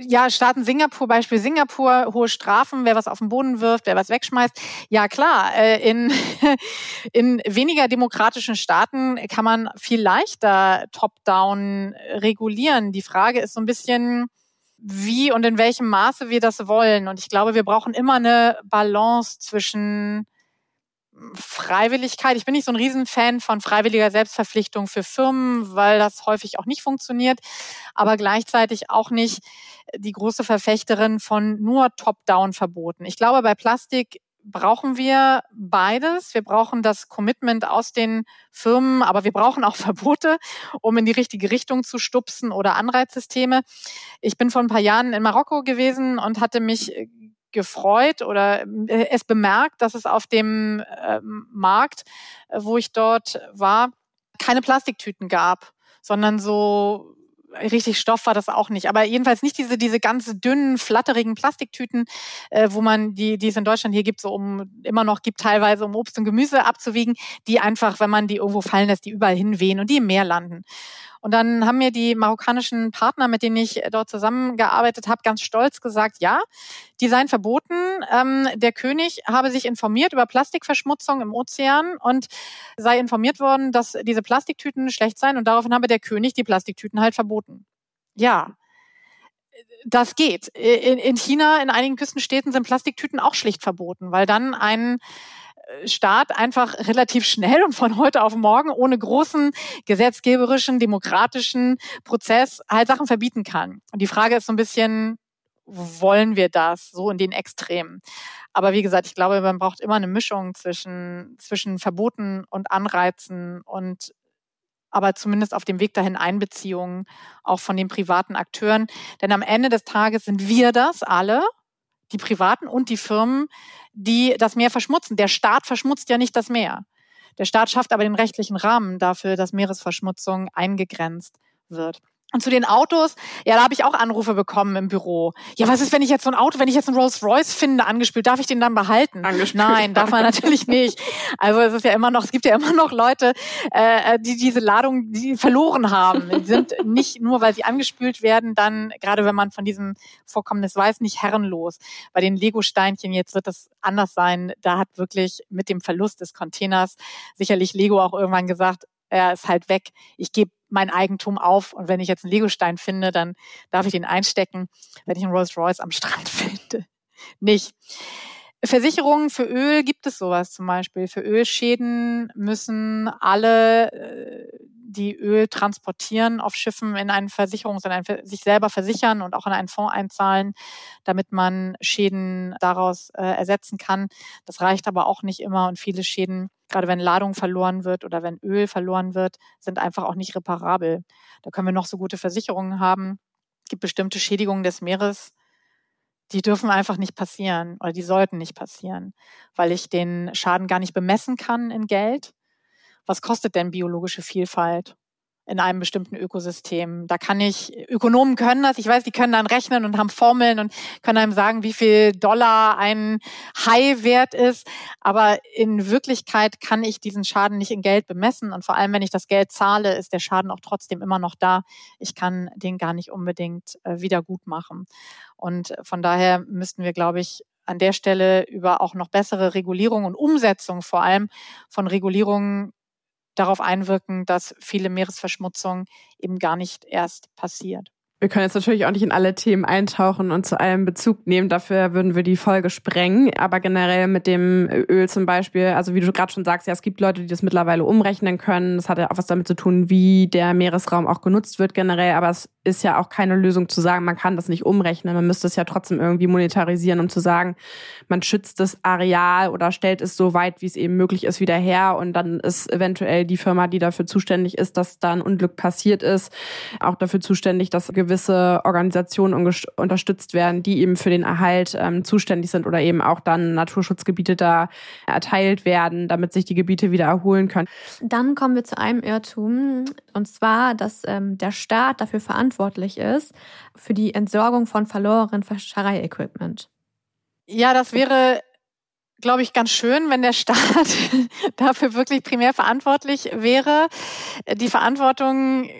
ja, Staaten Singapur, Beispiel Singapur, hohe Strafen, wer was auf den Boden wirft, wer was wegschmeißt. Ja, klar, äh, in, in weniger demokratischen Staaten kann man viel leichter top-down regulieren. Die Frage ist so ein bisschen, wie und in welchem Maße wir das wollen. Und ich glaube, wir brauchen immer eine Balance zwischen Freiwilligkeit. Ich bin nicht so ein Riesenfan von freiwilliger Selbstverpflichtung für Firmen, weil das häufig auch nicht funktioniert, aber gleichzeitig auch nicht die große Verfechterin von nur Top-Down-Verboten. Ich glaube, bei Plastik brauchen wir beides. Wir brauchen das Commitment aus den Firmen, aber wir brauchen auch Verbote, um in die richtige Richtung zu stupsen oder Anreizsysteme. Ich bin vor ein paar Jahren in Marokko gewesen und hatte mich gefreut oder äh, es bemerkt, dass es auf dem äh, Markt, äh, wo ich dort war, keine Plastiktüten gab, sondern so richtig Stoff war das auch nicht. Aber jedenfalls nicht diese, diese ganz dünnen, flatterigen Plastiktüten, äh, wo man die, die es in Deutschland hier gibt, so um immer noch gibt, teilweise um Obst und Gemüse abzuwiegen, die einfach, wenn man die irgendwo fallen lässt, die überall hinwehen und die im Meer landen. Und dann haben mir die marokkanischen Partner, mit denen ich dort zusammengearbeitet habe, ganz stolz gesagt, ja, die seien verboten. Ähm, der König habe sich informiert über Plastikverschmutzung im Ozean und sei informiert worden, dass diese Plastiktüten schlecht seien. Und daraufhin habe der König die Plastiktüten halt verboten. Ja, das geht. In China, in einigen Küstenstädten sind Plastiktüten auch schlicht verboten, weil dann ein Staat einfach relativ schnell und von heute auf morgen ohne großen gesetzgeberischen, demokratischen Prozess halt Sachen verbieten kann. Und die Frage ist so ein bisschen, wollen wir das so in den Extremen? Aber wie gesagt, ich glaube, man braucht immer eine Mischung zwischen, zwischen Verboten und Anreizen und aber zumindest auf dem Weg dahin Einbeziehungen auch von den privaten Akteuren. Denn am Ende des Tages sind wir das alle, die Privaten und die Firmen, die das Meer verschmutzen. Der Staat verschmutzt ja nicht das Meer. Der Staat schafft aber den rechtlichen Rahmen dafür, dass Meeresverschmutzung eingegrenzt wird. Und zu den Autos, ja, da habe ich auch Anrufe bekommen im Büro. Ja, was ist, wenn ich jetzt so ein Auto, wenn ich jetzt einen Rolls Royce finde, angespült, darf ich den dann behalten? Angespült. Nein, darf man natürlich nicht. Also es ist ja immer noch, es gibt ja immer noch Leute, äh, die diese Ladung die verloren haben. Die sind nicht nur, weil sie angespült werden, dann, gerade wenn man von diesem Vorkommnis weiß, nicht herrenlos. Bei den Lego-Steinchen jetzt wird das anders sein. Da hat wirklich mit dem Verlust des Containers sicherlich Lego auch irgendwann gesagt, er ist halt weg. Ich gebe mein Eigentum auf. Und wenn ich jetzt einen Legostein finde, dann darf ich den einstecken, wenn ich einen Rolls Royce am Strand finde. Nicht. Versicherungen für Öl gibt es sowas zum Beispiel. Für Ölschäden müssen alle, äh, die Öl transportieren auf Schiffen, in einen Versicherungs-, in einen, sich selber versichern und auch in einen Fonds einzahlen, damit man Schäden daraus äh, ersetzen kann. Das reicht aber auch nicht immer und viele Schäden gerade wenn Ladung verloren wird oder wenn Öl verloren wird, sind einfach auch nicht reparabel. Da können wir noch so gute Versicherungen haben. Es gibt bestimmte Schädigungen des Meeres, die dürfen einfach nicht passieren oder die sollten nicht passieren, weil ich den Schaden gar nicht bemessen kann in Geld. Was kostet denn biologische Vielfalt? In einem bestimmten Ökosystem. Da kann ich, Ökonomen können das, ich weiß, die können dann rechnen und haben Formeln und können einem sagen, wie viel Dollar ein Hai wert ist. Aber in Wirklichkeit kann ich diesen Schaden nicht in Geld bemessen. Und vor allem, wenn ich das Geld zahle, ist der Schaden auch trotzdem immer noch da. Ich kann den gar nicht unbedingt äh, wieder gut machen. Und von daher müssten wir, glaube ich, an der Stelle über auch noch bessere Regulierung und Umsetzung vor allem von Regulierungen darauf einwirken, dass viele Meeresverschmutzung eben gar nicht erst passiert. Wir können jetzt natürlich auch nicht in alle Themen eintauchen und zu allem Bezug nehmen. Dafür würden wir die Folge sprengen. Aber generell mit dem Öl zum Beispiel, also wie du gerade schon sagst, ja, es gibt Leute, die das mittlerweile umrechnen können. Das hat ja auch was damit zu tun, wie der Meeresraum auch genutzt wird generell. Aber es ist ja auch keine Lösung zu sagen, man kann das nicht umrechnen. Man müsste es ja trotzdem irgendwie monetarisieren, um zu sagen, man schützt das Areal oder stellt es so weit, wie es eben möglich ist, wieder her. Und dann ist eventuell die Firma, die dafür zuständig ist, dass da ein Unglück passiert ist, auch dafür zuständig, dass gewisse Organisationen unterstützt werden, die eben für den Erhalt ähm, zuständig sind oder eben auch dann Naturschutzgebiete da erteilt werden, damit sich die Gebiete wieder erholen können. Dann kommen wir zu einem Irrtum, und zwar, dass ähm, der Staat dafür verantwortlich verantwortlich ist für die Entsorgung von verlorenen Fischereiequipment. Ja, das wäre glaube ich, ganz schön, wenn der Staat dafür wirklich primär verantwortlich wäre. Die Verantwortung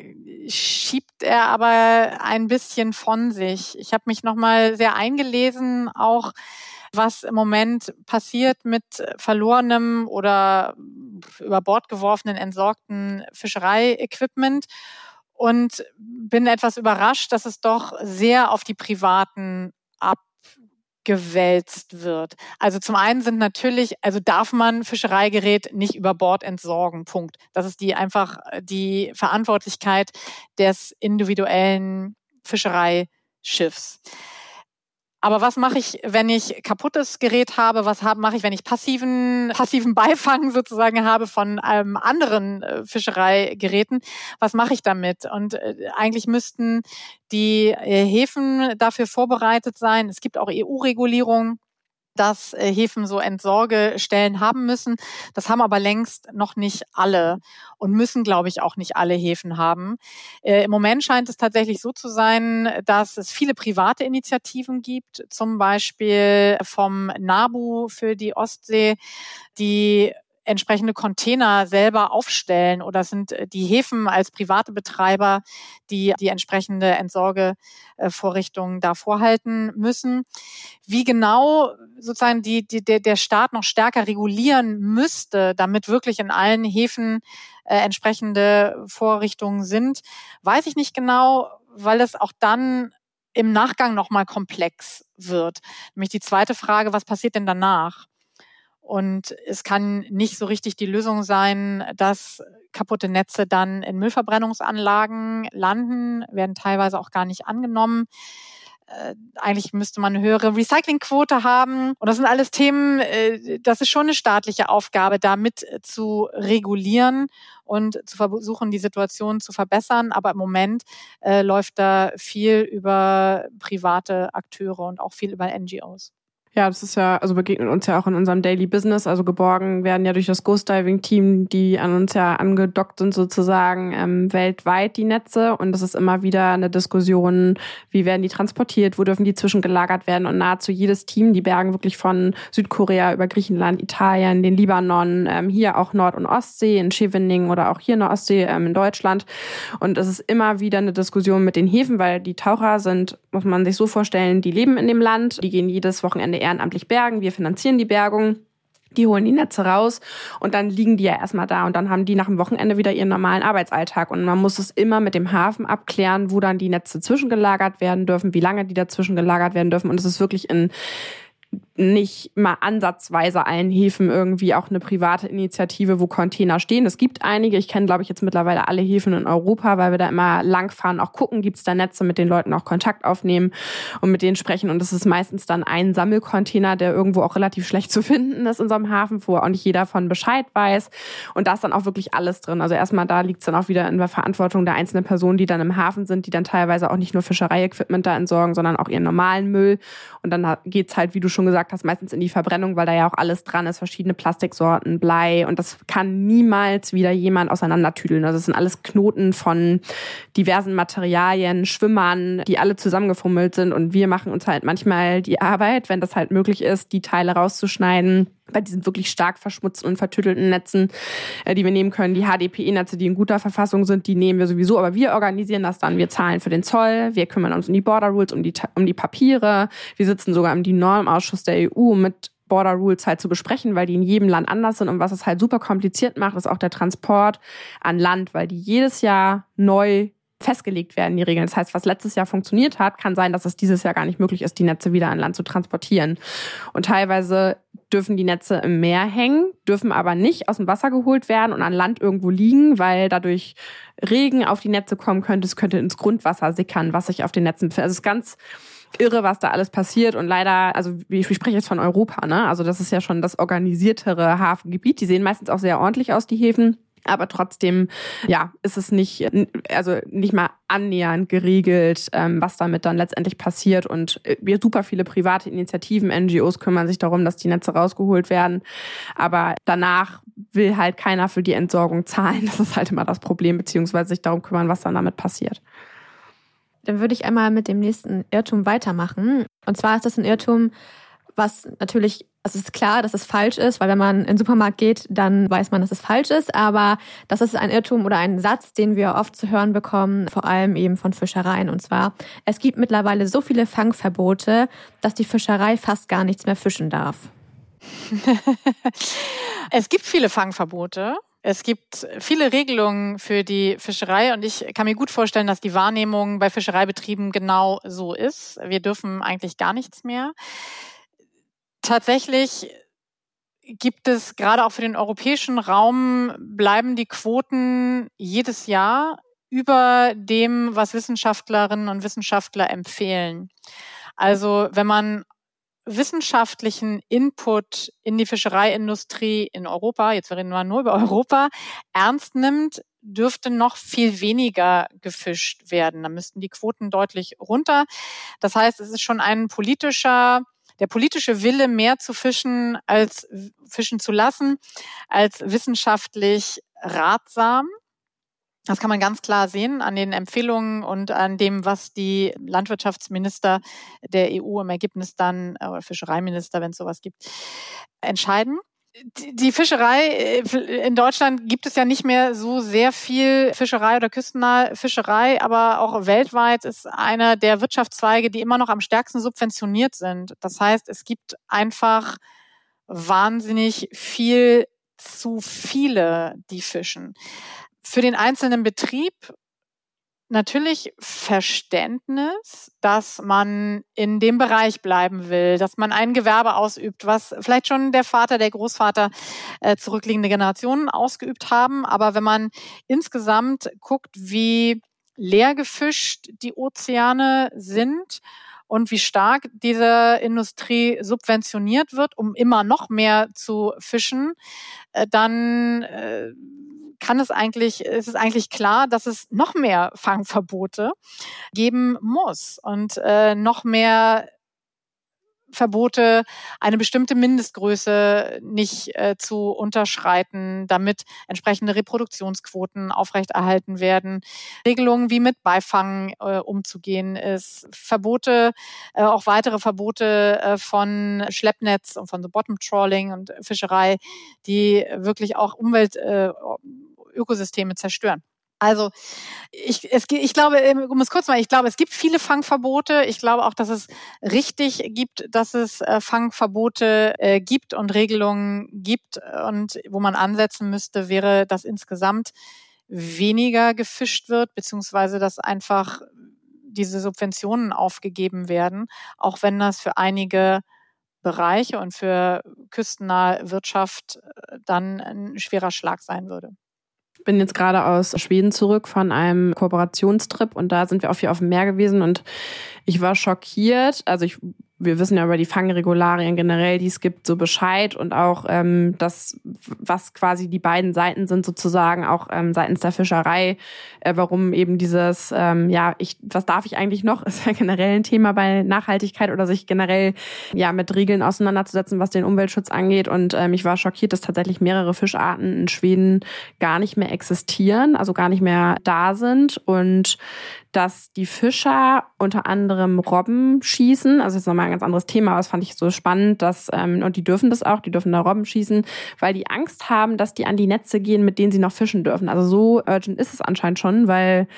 schiebt er aber ein bisschen von sich. Ich habe mich nochmal sehr eingelesen, auch was im Moment passiert mit verlorenem oder über Bord geworfenen, entsorgten Fischereiequipment und bin etwas überrascht, dass es doch sehr auf die Privaten abgewälzt wird. Also zum einen sind natürlich, also darf man Fischereigerät nicht über Bord entsorgen. Punkt. Das ist die einfach die Verantwortlichkeit des individuellen Fischereischiffs. Aber was mache ich, wenn ich kaputtes Gerät habe? Was mache ich, wenn ich passiven, passiven Beifang sozusagen habe von ähm, anderen äh, Fischereigeräten? Was mache ich damit? Und äh, eigentlich müssten die äh, Häfen dafür vorbereitet sein. Es gibt auch EU-Regulierungen dass äh, Häfen so Entsorgestellen haben müssen. Das haben aber längst noch nicht alle und müssen, glaube ich, auch nicht alle Häfen haben. Äh, Im Moment scheint es tatsächlich so zu sein, dass es viele private Initiativen gibt, zum Beispiel vom NABU für die Ostsee, die entsprechende Container selber aufstellen oder sind äh, die Häfen als private Betreiber, die die entsprechende Entsorgevorrichtungen da vorhalten müssen. Wie genau sozusagen die, die, der, der Staat noch stärker regulieren müsste, damit wirklich in allen Häfen äh, entsprechende Vorrichtungen sind, weiß ich nicht genau, weil es auch dann im Nachgang nochmal komplex wird. Nämlich die zweite Frage, was passiert denn danach? Und es kann nicht so richtig die Lösung sein, dass kaputte Netze dann in Müllverbrennungsanlagen landen, werden teilweise auch gar nicht angenommen. Äh, eigentlich müsste man eine höhere Recyclingquote haben. Und das sind alles Themen, äh, das ist schon eine staatliche Aufgabe, damit zu regulieren und zu versuchen, die Situation zu verbessern. Aber im Moment äh, läuft da viel über private Akteure und auch viel über NGOs. Ja, das ist ja, also begegnet uns ja auch in unserem Daily Business. Also geborgen werden ja durch das Ghost Diving Team, die an uns ja angedockt sind sozusagen, ähm, weltweit die Netze. Und das ist immer wieder eine Diskussion, wie werden die transportiert, wo dürfen die zwischengelagert werden. Und nahezu jedes Team, die bergen wirklich von Südkorea über Griechenland, Italien, den Libanon, ähm, hier auch Nord- und Ostsee, in Scheveningen oder auch hier in der Ostsee ähm, in Deutschland. Und es ist immer wieder eine Diskussion mit den Häfen, weil die Taucher sind, muss man sich so vorstellen, die leben in dem Land, die gehen jedes Wochenende ehrenamtlich bergen, wir finanzieren die Bergung. Die holen die Netze raus und dann liegen die ja erstmal da und dann haben die nach dem Wochenende wieder ihren normalen Arbeitsalltag. Und man muss es immer mit dem Hafen abklären, wo dann die Netze zwischengelagert werden dürfen, wie lange die dazwischen gelagert werden dürfen. Und es ist wirklich in nicht mal ansatzweise allen Häfen irgendwie auch eine private Initiative, wo Container stehen. Es gibt einige. Ich kenne, glaube ich, jetzt mittlerweile alle Häfen in Europa, weil wir da immer langfahren, auch gucken, gibt es da Netze, mit den Leuten auch Kontakt aufnehmen und mit denen sprechen. Und es ist meistens dann ein Sammelcontainer, der irgendwo auch relativ schlecht zu finden ist in so einem Hafen, wo auch nicht jeder von Bescheid weiß. Und da ist dann auch wirklich alles drin. Also erstmal da liegt es dann auch wieder in der Verantwortung der einzelnen Personen, die dann im Hafen sind, die dann teilweise auch nicht nur Fischereiequipment da entsorgen, sondern auch ihren normalen Müll. Und dann geht's halt, wie du schon gesagt hast, meistens in die Verbrennung, weil da ja auch alles dran ist, verschiedene Plastiksorten, Blei und das kann niemals wieder jemand auseinandertüdeln. Also es sind alles Knoten von diversen Materialien, Schwimmern, die alle zusammengefummelt sind und wir machen uns halt manchmal die Arbeit, wenn das halt möglich ist, die Teile rauszuschneiden bei diesen wirklich stark verschmutzten und vertüttelten Netzen, äh, die wir nehmen können. Die HDPE-Netze, die in guter Verfassung sind, die nehmen wir sowieso, aber wir organisieren das dann. Wir zahlen für den Zoll, wir kümmern uns um die Border Rules, um die, um die Papiere. Wir sitzen sogar im DIN-Norm-Ausschuss der EU mit Border Rules halt zu besprechen, weil die in jedem Land anders sind und was es halt super kompliziert macht, ist auch der Transport an Land, weil die jedes Jahr neu festgelegt werden, die Regeln. Das heißt, was letztes Jahr funktioniert hat, kann sein, dass es dieses Jahr gar nicht möglich ist, die Netze wieder an Land zu transportieren. Und teilweise dürfen die Netze im Meer hängen, dürfen aber nicht aus dem Wasser geholt werden und an Land irgendwo liegen, weil dadurch Regen auf die Netze kommen könnte. Es könnte ins Grundwasser sickern, was sich auf den Netzen befindet. Also es ist ganz irre, was da alles passiert. Und leider, also ich spreche jetzt von Europa, ne? Also das ist ja schon das organisiertere Hafengebiet. Die sehen meistens auch sehr ordentlich aus, die Häfen. Aber trotzdem, ja, ist es nicht, also nicht mal annähernd geregelt, ähm, was damit dann letztendlich passiert. Und äh, wir super viele private Initiativen, NGOs kümmern sich darum, dass die Netze rausgeholt werden. Aber danach will halt keiner für die Entsorgung zahlen. Das ist halt immer das Problem, beziehungsweise sich darum kümmern, was dann damit passiert. Dann würde ich einmal mit dem nächsten Irrtum weitermachen. Und zwar ist das ein Irrtum, was natürlich, es ist klar, dass es falsch ist, weil wenn man in den Supermarkt geht, dann weiß man, dass es falsch ist. Aber das ist ein Irrtum oder ein Satz, den wir oft zu hören bekommen, vor allem eben von Fischereien. Und zwar, es gibt mittlerweile so viele Fangverbote, dass die Fischerei fast gar nichts mehr fischen darf. es gibt viele Fangverbote. Es gibt viele Regelungen für die Fischerei und ich kann mir gut vorstellen, dass die Wahrnehmung bei Fischereibetrieben genau so ist. Wir dürfen eigentlich gar nichts mehr. Tatsächlich gibt es gerade auch für den europäischen Raum bleiben die Quoten jedes Jahr über dem, was Wissenschaftlerinnen und Wissenschaftler empfehlen. Also wenn man wissenschaftlichen Input in die Fischereiindustrie in Europa, jetzt reden wir nur über Europa, ernst nimmt, dürfte noch viel weniger gefischt werden. Da müssten die Quoten deutlich runter. Das heißt, es ist schon ein politischer, der politische Wille, mehr zu fischen als fischen zu lassen, als wissenschaftlich ratsam. Das kann man ganz klar sehen an den Empfehlungen und an dem, was die Landwirtschaftsminister der EU im Ergebnis dann, äh, oder Fischereiminister, wenn es sowas gibt, entscheiden. Die Fischerei äh, in Deutschland gibt es ja nicht mehr so sehr viel Fischerei oder küstennahe Fischerei, aber auch weltweit ist einer der Wirtschaftszweige, die immer noch am stärksten subventioniert sind. Das heißt, es gibt einfach wahnsinnig viel zu viele, die fischen für den einzelnen Betrieb natürlich Verständnis, dass man in dem Bereich bleiben will, dass man ein Gewerbe ausübt, was vielleicht schon der Vater, der Großvater äh, zurückliegende Generationen ausgeübt haben. Aber wenn man insgesamt guckt, wie leer gefischt die Ozeane sind und wie stark diese Industrie subventioniert wird, um immer noch mehr zu fischen, äh, dann äh, kann es eigentlich, ist es eigentlich klar, dass es noch mehr Fangverbote geben muss und äh, noch mehr Verbote, eine bestimmte Mindestgröße nicht äh, zu unterschreiten, damit entsprechende Reproduktionsquoten aufrechterhalten werden. Regelungen, wie mit Beifang äh, umzugehen ist, Verbote, äh, auch weitere Verbote äh, von Schleppnetz und von so Bottom Trawling und Fischerei, die wirklich auch Umwelt äh, Ökosysteme zerstören. Also ich, es, ich glaube, ähm, um es kurz mal, ich glaube, es gibt viele Fangverbote. Ich glaube auch, dass es richtig gibt, dass es äh, Fangverbote äh, gibt und Regelungen gibt. Und wo man ansetzen müsste, wäre, dass insgesamt weniger gefischt wird, beziehungsweise dass einfach diese Subventionen aufgegeben werden, auch wenn das für einige Bereiche und für küstennahe Wirtschaft äh, dann ein schwerer Schlag sein würde bin jetzt gerade aus Schweden zurück von einem Kooperationstrip und da sind wir auch hier auf dem Meer gewesen und ich war schockiert. Also ich wir wissen ja über die Fangregularien generell, die es gibt, so Bescheid und auch ähm, das, was quasi die beiden Seiten sind sozusagen, auch ähm, seitens der Fischerei, äh, warum eben dieses, ähm, ja, ich, was darf ich eigentlich noch, ist ja generell ein Thema bei Nachhaltigkeit oder sich generell ja mit Regeln auseinanderzusetzen, was den Umweltschutz angeht. Und ähm, ich war schockiert, dass tatsächlich mehrere Fischarten in Schweden gar nicht mehr existieren, also gar nicht mehr da sind und dass die Fischer unter anderem Robben schießen. Also das ist nochmal ein ganz anderes Thema, aber das fand ich so spannend, dass, ähm, und die dürfen das auch, die dürfen da Robben schießen, weil die Angst haben, dass die an die Netze gehen, mit denen sie noch fischen dürfen. Also so urgent ist es anscheinend schon, weil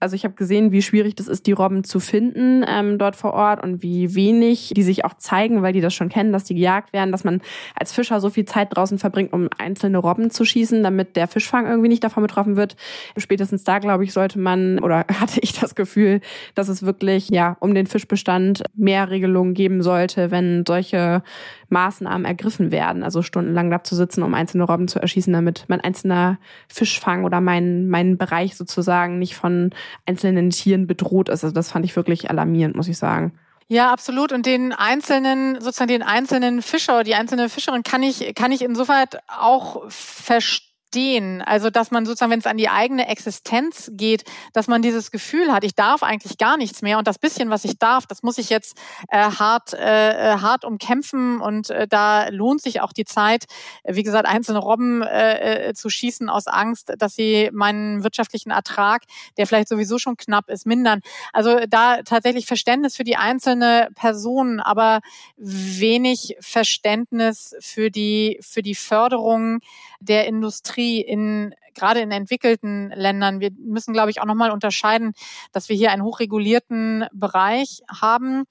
also ich habe gesehen, wie schwierig das ist, die Robben zu finden ähm, dort vor Ort und wie wenig die sich auch zeigen, weil die das schon kennen, dass die gejagt werden, dass man als Fischer so viel Zeit draußen verbringt, um einzelne Robben zu schießen, damit der Fischfang irgendwie nicht davon betroffen wird. Spätestens da, glaube ich, sollte man oder hatte ich das Gefühl, dass es wirklich ja um den Fischbestand mehr Regelungen geben sollte, wenn solche Maßnahmen ergriffen werden. Also stundenlang da zu sitzen, um einzelne Robben zu erschießen, damit mein einzelner Fischfang oder mein, mein Bereich sozusagen nicht von einzelnen Tieren bedroht ist. Also das fand ich wirklich alarmierend, muss ich sagen. Ja, absolut. Und den einzelnen, sozusagen den einzelnen Fischer oder die einzelne Fischerin kann ich, kann ich insofern auch verstehen Ideen. Also, dass man sozusagen, wenn es an die eigene Existenz geht, dass man dieses Gefühl hat, ich darf eigentlich gar nichts mehr und das bisschen, was ich darf, das muss ich jetzt äh, hart, äh hart umkämpfen und äh, da lohnt sich auch die Zeit, wie gesagt, einzelne Robben äh, äh, zu schießen aus Angst, dass sie meinen wirtschaftlichen Ertrag, der vielleicht sowieso schon knapp ist, mindern. Also da tatsächlich Verständnis für die einzelne Person, aber wenig Verständnis für die, für die Förderung der Industrie in gerade in entwickelten Ländern. Wir müssen, glaube ich, auch nochmal unterscheiden, dass wir hier einen hochregulierten Bereich haben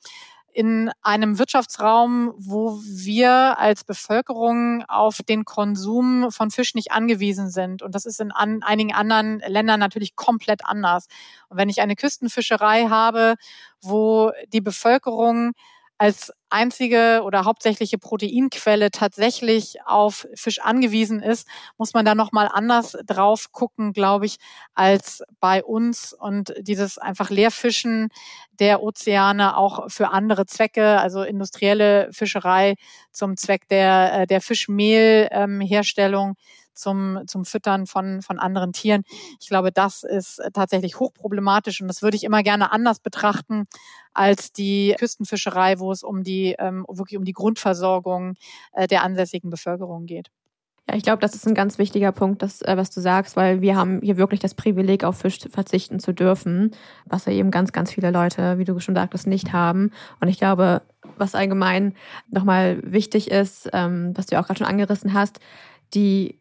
in einem Wirtschaftsraum, wo wir als Bevölkerung auf den Konsum von Fisch nicht angewiesen sind. Und das ist in an, einigen anderen Ländern natürlich komplett anders. Und wenn ich eine Küstenfischerei habe, wo die Bevölkerung als einzige oder hauptsächliche Proteinquelle tatsächlich auf Fisch angewiesen ist, muss man da noch mal anders drauf gucken, glaube ich, als bei uns. Und dieses einfach Leerfischen der Ozeane auch für andere Zwecke, also industrielle Fischerei zum Zweck der der Fischmehlherstellung zum, zum Füttern von, von anderen Tieren. Ich glaube, das ist tatsächlich hochproblematisch und das würde ich immer gerne anders betrachten als die Küstenfischerei, wo es um die, ähm, wirklich um die Grundversorgung äh, der ansässigen Bevölkerung geht. Ja, ich glaube, das ist ein ganz wichtiger Punkt, das, äh, was du sagst, weil wir haben hier wirklich das Privileg, auf Fisch verzichten zu dürfen, was ja eben ganz, ganz viele Leute, wie du schon sagtest, nicht haben. Und ich glaube, was allgemein nochmal wichtig ist, ähm, was du ja auch gerade schon angerissen hast, die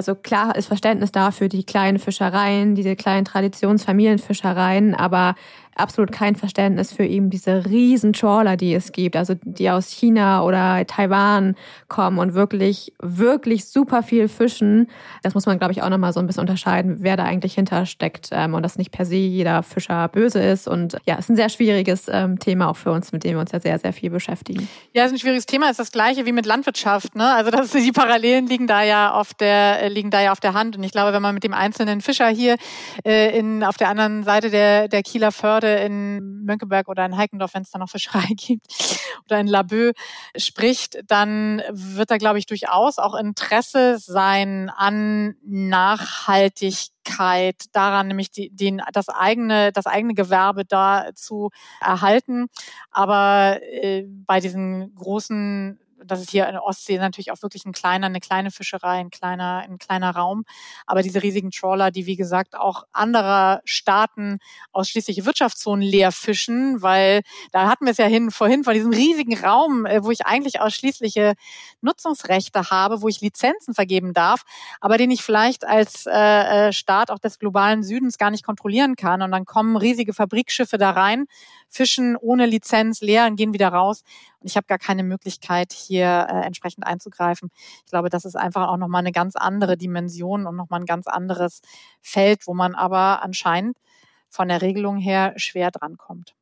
also klar ist Verständnis dafür die kleinen Fischereien, diese kleinen Traditionsfamilienfischereien, aber absolut kein Verständnis für eben diese riesen Trawler, die es gibt, also die aus China oder Taiwan kommen und wirklich, wirklich super viel fischen. Das muss man, glaube ich, auch nochmal so ein bisschen unterscheiden, wer da eigentlich hintersteckt ähm, und dass nicht per se jeder Fischer böse ist. Und ja, es ist ein sehr schwieriges ähm, Thema auch für uns, mit dem wir uns ja sehr, sehr viel beschäftigen. Ja, es ist ein schwieriges Thema, ist das gleiche wie mit Landwirtschaft. Ne? Also das, die Parallelen liegen da ja auf der, liegen da ja auf der Hand. Und ich glaube, wenn man mit dem einzelnen Fischer hier äh, in, auf der anderen Seite der, der Kieler Förde in Mönckeberg oder in Heikendorf, wenn es da noch Fischerei gibt, oder in Laboe spricht, dann wird da, glaube ich, durchaus auch Interesse sein an Nachhaltigkeit daran, nämlich die, den, das eigene, das eigene Gewerbe da zu erhalten. Aber äh, bei diesen großen das ist hier in der Ostsee natürlich auch wirklich ein kleiner, eine kleine Fischerei, ein kleiner, ein kleiner Raum. Aber diese riesigen Trawler, die wie gesagt auch anderer Staaten ausschließliche Wirtschaftszonen leer fischen, weil da hatten wir es ja hin, vorhin von diesem riesigen Raum, äh, wo ich eigentlich ausschließliche Nutzungsrechte habe, wo ich Lizenzen vergeben darf, aber den ich vielleicht als äh, äh Staat auch des globalen Südens gar nicht kontrollieren kann. Und dann kommen riesige Fabrikschiffe da rein fischen ohne Lizenz leer und gehen wieder raus. Und ich habe gar keine Möglichkeit, hier äh, entsprechend einzugreifen. Ich glaube, das ist einfach auch nochmal eine ganz andere Dimension und nochmal ein ganz anderes Feld, wo man aber anscheinend von der Regelung her schwer drankommt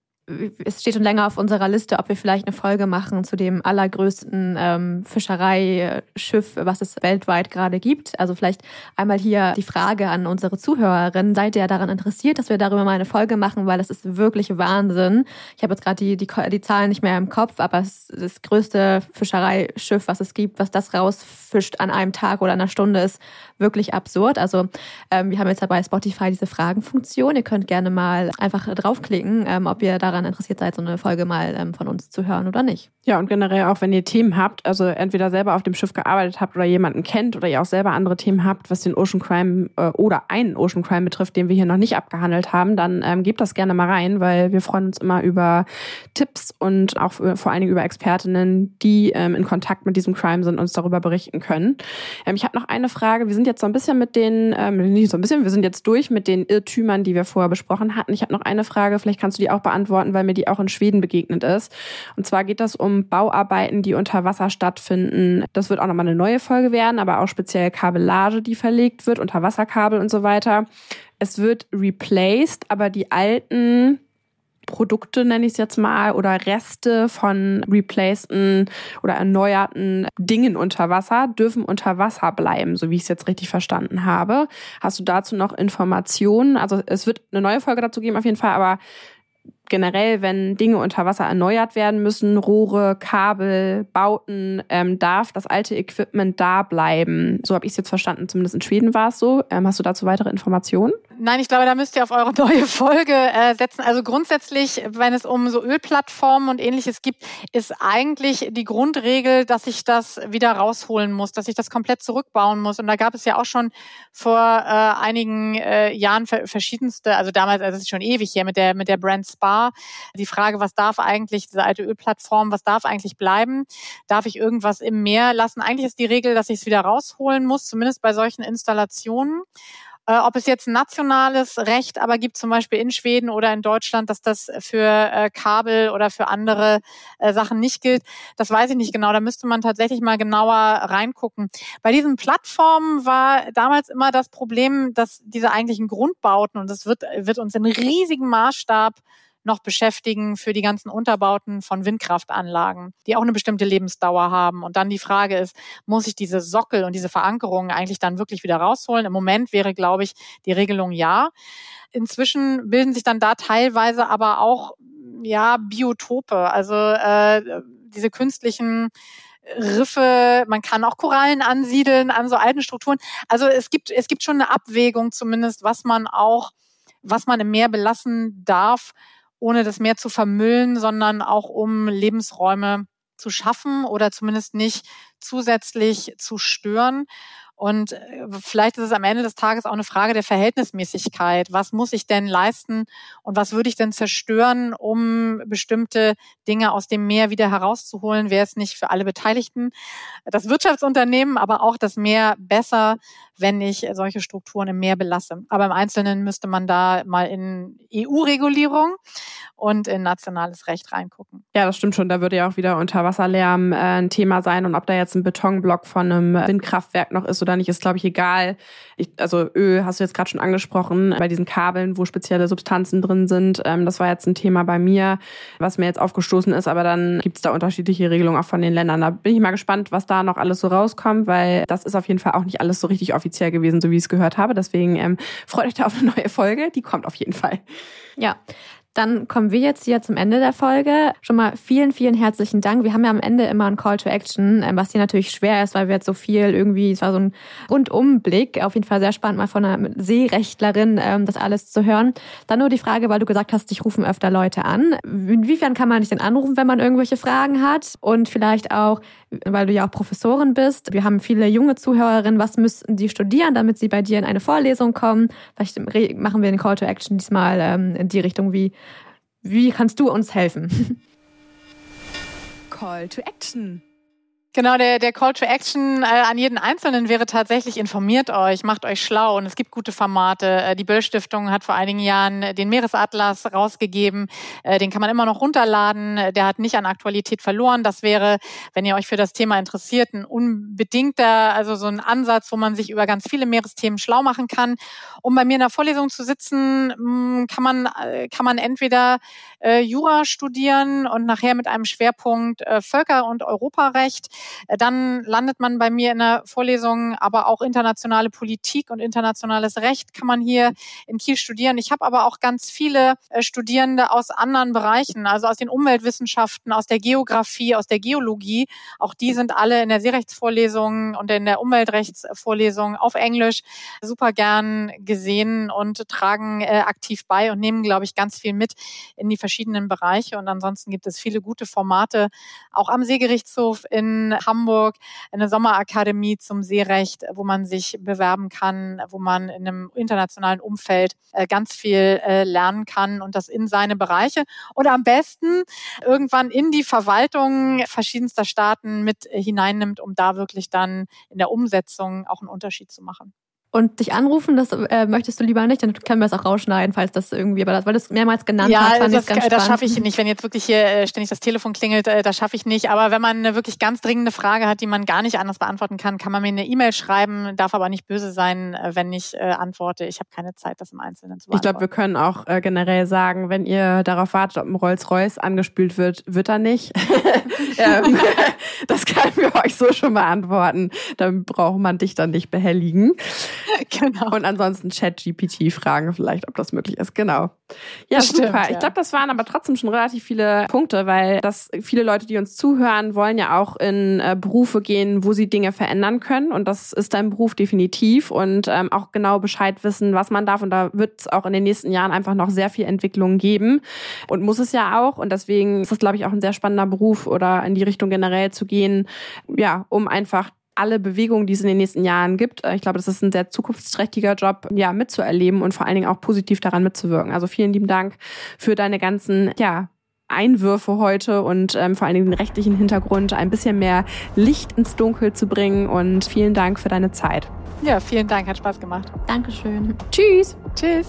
es steht schon länger auf unserer Liste, ob wir vielleicht eine Folge machen zu dem allergrößten ähm, Fischereischiff, was es weltweit gerade gibt. Also vielleicht einmal hier die Frage an unsere Zuhörerinnen. Seid ihr daran interessiert, dass wir darüber mal eine Folge machen, weil das ist wirklich Wahnsinn. Ich habe jetzt gerade die, die, die Zahlen nicht mehr im Kopf, aber es ist das größte Fischereischiff, was es gibt, was das rausfischt an einem Tag oder einer Stunde, ist wirklich absurd. Also ähm, wir haben jetzt dabei Spotify diese Fragenfunktion. Ihr könnt gerne mal einfach draufklicken, ähm, ob ihr daran interessiert seid, so eine Folge mal ähm, von uns zu hören oder nicht. Ja, und generell auch, wenn ihr Themen habt, also entweder selber auf dem Schiff gearbeitet habt oder jemanden kennt oder ihr auch selber andere Themen habt, was den Ocean Crime äh, oder einen Ocean Crime betrifft, den wir hier noch nicht abgehandelt haben, dann ähm, gebt das gerne mal rein, weil wir freuen uns immer über Tipps und auch vor allen Dingen über Expertinnen, die ähm, in Kontakt mit diesem Crime sind und uns darüber berichten können. Ähm, ich habe noch eine Frage. Wir sind jetzt so ein bisschen mit den, ähm, nicht so ein bisschen, wir sind jetzt durch mit den Irrtümern, die wir vorher besprochen hatten. Ich habe noch eine Frage, vielleicht kannst du die auch beantworten, weil mir die auch in Schweden begegnet ist. Und zwar geht das um Bauarbeiten, die unter Wasser stattfinden. Das wird auch nochmal eine neue Folge werden, aber auch speziell Kabellage, die verlegt wird, Unterwasserkabel und so weiter. Es wird replaced, aber die alten Produkte, nenne ich es jetzt mal, oder Reste von replaceden oder erneuerten Dingen unter Wasser dürfen unter Wasser bleiben, so wie ich es jetzt richtig verstanden habe. Hast du dazu noch Informationen? Also es wird eine neue Folge dazu geben auf jeden Fall, aber generell, wenn Dinge unter Wasser erneuert werden müssen, Rohre, Kabel, Bauten, ähm, darf das alte Equipment da bleiben. So habe ich es jetzt verstanden. Zumindest in Schweden war es so. Ähm, hast du dazu weitere Informationen? Nein, ich glaube, da müsst ihr auf eure neue Folge äh, setzen. Also grundsätzlich, wenn es um so Ölplattformen und ähnliches gibt, ist eigentlich die Grundregel, dass ich das wieder rausholen muss, dass ich das komplett zurückbauen muss. Und da gab es ja auch schon vor äh, einigen äh, Jahren verschiedenste, also damals, also es ist schon ewig hier mit der mit der Brand Spa, die Frage, was darf eigentlich diese alte Ölplattform, was darf eigentlich bleiben? Darf ich irgendwas im Meer lassen? Eigentlich ist die Regel, dass ich es wieder rausholen muss, zumindest bei solchen Installationen. Äh, ob es jetzt nationales Recht aber gibt, zum Beispiel in Schweden oder in Deutschland, dass das für äh, Kabel oder für andere äh, Sachen nicht gilt, das weiß ich nicht genau. Da müsste man tatsächlich mal genauer reingucken. Bei diesen Plattformen war damals immer das Problem, dass diese eigentlichen Grundbauten, und das wird, wird uns in riesigem Maßstab noch beschäftigen für die ganzen Unterbauten von Windkraftanlagen, die auch eine bestimmte Lebensdauer haben. Und dann die Frage ist, muss ich diese Sockel und diese Verankerungen eigentlich dann wirklich wieder rausholen? Im Moment wäre, glaube ich, die Regelung ja. Inzwischen bilden sich dann da teilweise aber auch ja Biotope, also äh, diese künstlichen Riffe, man kann auch Korallen ansiedeln an so alten Strukturen. Also es gibt, es gibt schon eine Abwägung zumindest, was man auch, was man im Meer belassen darf ohne das Meer zu vermüllen, sondern auch um Lebensräume zu schaffen oder zumindest nicht zusätzlich zu stören. Und äh, vielleicht ist es am Ende des Tages auch eine Frage der Verhältnismäßigkeit. Was muss ich denn leisten und was würde ich denn zerstören, um bestimmte Dinge aus dem Meer wieder herauszuholen? Wäre es nicht für alle Beteiligten, das Wirtschaftsunternehmen, aber auch das Meer besser, wenn ich solche Strukturen im Meer belasse? Aber im Einzelnen müsste man da mal in EU-Regulierung und in nationales Recht reingucken. Ja, das stimmt schon. Da würde ja auch wieder Unterwasserlärm äh, ein Thema sein. Und ob da jetzt ein Betonblock von einem Windkraftwerk noch ist oder nicht, ist, glaube ich, egal. Ich, also Öl hast du jetzt gerade schon angesprochen, bei diesen Kabeln, wo spezielle Substanzen drin sind. Ähm, das war jetzt ein Thema bei mir, was mir jetzt aufgestoßen ist. Aber dann gibt es da unterschiedliche Regelungen auch von den Ländern. Da bin ich mal gespannt, was da noch alles so rauskommt, weil das ist auf jeden Fall auch nicht alles so richtig offiziell gewesen, so wie ich es gehört habe. Deswegen ähm, freut euch da auf eine neue Folge. Die kommt auf jeden Fall. Ja, dann kommen wir jetzt hier zum Ende der Folge. Schon mal vielen, vielen herzlichen Dank. Wir haben ja am Ende immer ein Call to Action, ähm, was hier natürlich schwer ist, weil wir jetzt so viel irgendwie, es war so ein Rundumblick. Auf jeden Fall sehr spannend, mal von einer Seerechtlerin ähm, das alles zu hören. Dann nur die Frage, weil du gesagt hast, dich rufen öfter Leute an. Inwiefern kann man dich denn anrufen, wenn man irgendwelche Fragen hat? Und vielleicht auch, weil du ja auch Professorin bist. Wir haben viele junge Zuhörerinnen. Was müssten die studieren, damit sie bei dir in eine Vorlesung kommen? Vielleicht machen wir den Call to Action diesmal ähm, in die Richtung, wie, wie kannst du uns helfen? Call to Action. Genau, der, der Call to Action äh, an jeden Einzelnen wäre tatsächlich, informiert euch, macht euch schlau und es gibt gute Formate. Äh, die Böll Stiftung hat vor einigen Jahren den Meeresatlas rausgegeben. Äh, den kann man immer noch runterladen. Der hat nicht an Aktualität verloren. Das wäre, wenn ihr euch für das Thema interessiert, ein unbedingter, also so ein Ansatz, wo man sich über ganz viele Meeresthemen schlau machen kann. Um bei mir in der Vorlesung zu sitzen, mm, kann man, äh, kann man entweder äh, Jura studieren und nachher mit einem Schwerpunkt äh, Völker- und Europarecht äh, dann landet man bei mir in der Vorlesung, aber auch internationale Politik und internationales Recht kann man hier in Kiel studieren. Ich habe aber auch ganz viele äh, Studierende aus anderen Bereichen, also aus den Umweltwissenschaften, aus der Geografie, aus der Geologie. Auch die sind alle in der Seerechtsvorlesung und in der Umweltrechtsvorlesung auf Englisch super gern gesehen und tragen äh, aktiv bei und nehmen, glaube ich, ganz viel mit in die verschiedenen Bereiche. Und ansonsten gibt es viele gute Formate, auch am Seegerichtshof in Hamburg eine Sommerakademie zum Seerecht, wo man sich bewerben kann, wo man in einem internationalen Umfeld äh, ganz viel äh, lernen kann und das in seine Bereiche oder am besten irgendwann in die Verwaltung verschiedenster Staaten mit hineinnimmt, um da wirklich dann in der Umsetzung auch einen Unterschied zu machen. Und dich anrufen, das äh, möchtest du lieber nicht, dann können wir es auch rausschneiden, falls das irgendwie, aber das, weil du es mehrmals genannt ja, hast, fand das, ganz das schaffe ich nicht. Wenn jetzt wirklich hier äh, ständig das Telefon klingelt, äh, das schaffe ich nicht. Aber wenn man eine wirklich ganz dringende Frage hat, die man gar nicht anders beantworten kann, kann man mir eine E-Mail schreiben, darf aber nicht böse sein, äh, wenn ich äh, antworte. Ich habe keine Zeit, das im Einzelnen zu beantworten. Ich glaube, wir können auch äh, generell sagen, wenn ihr darauf wartet, ob ein Rolls-Royce angespült wird, wird er nicht. ähm, das können wir euch so schon beantworten. Dann braucht man dich dann nicht behelligen. genau. Und ansonsten Chat-GPT fragen vielleicht, ob das möglich ist. Genau. Ja, das super. Stimmt, ja. Ich glaube, das waren aber trotzdem schon relativ viele Punkte, weil das viele Leute, die uns zuhören, wollen ja auch in äh, Berufe gehen, wo sie Dinge verändern können. Und das ist dein Beruf definitiv. Und ähm, auch genau Bescheid wissen, was man darf. Und da wird es auch in den nächsten Jahren einfach noch sehr viel Entwicklung geben. Und muss es ja auch. Und deswegen ist es, glaube ich, auch ein sehr spannender Beruf oder in die Richtung generell zu gehen, ja, um einfach alle Bewegungen, die es in den nächsten Jahren gibt. Äh, ich glaube, das ist ein sehr zukunftsträchtiger Job, ja, mitzuerleben und vor allen Dingen auch positiv daran mitzuwirken. Also vielen lieben Dank für deine ganzen, ja, Einwürfe heute und ähm, vor allen Dingen den rechtlichen Hintergrund ein bisschen mehr Licht ins Dunkel zu bringen. Und vielen Dank für deine Zeit. Ja, vielen Dank, hat Spaß gemacht. Dankeschön. Tschüss. Tschüss.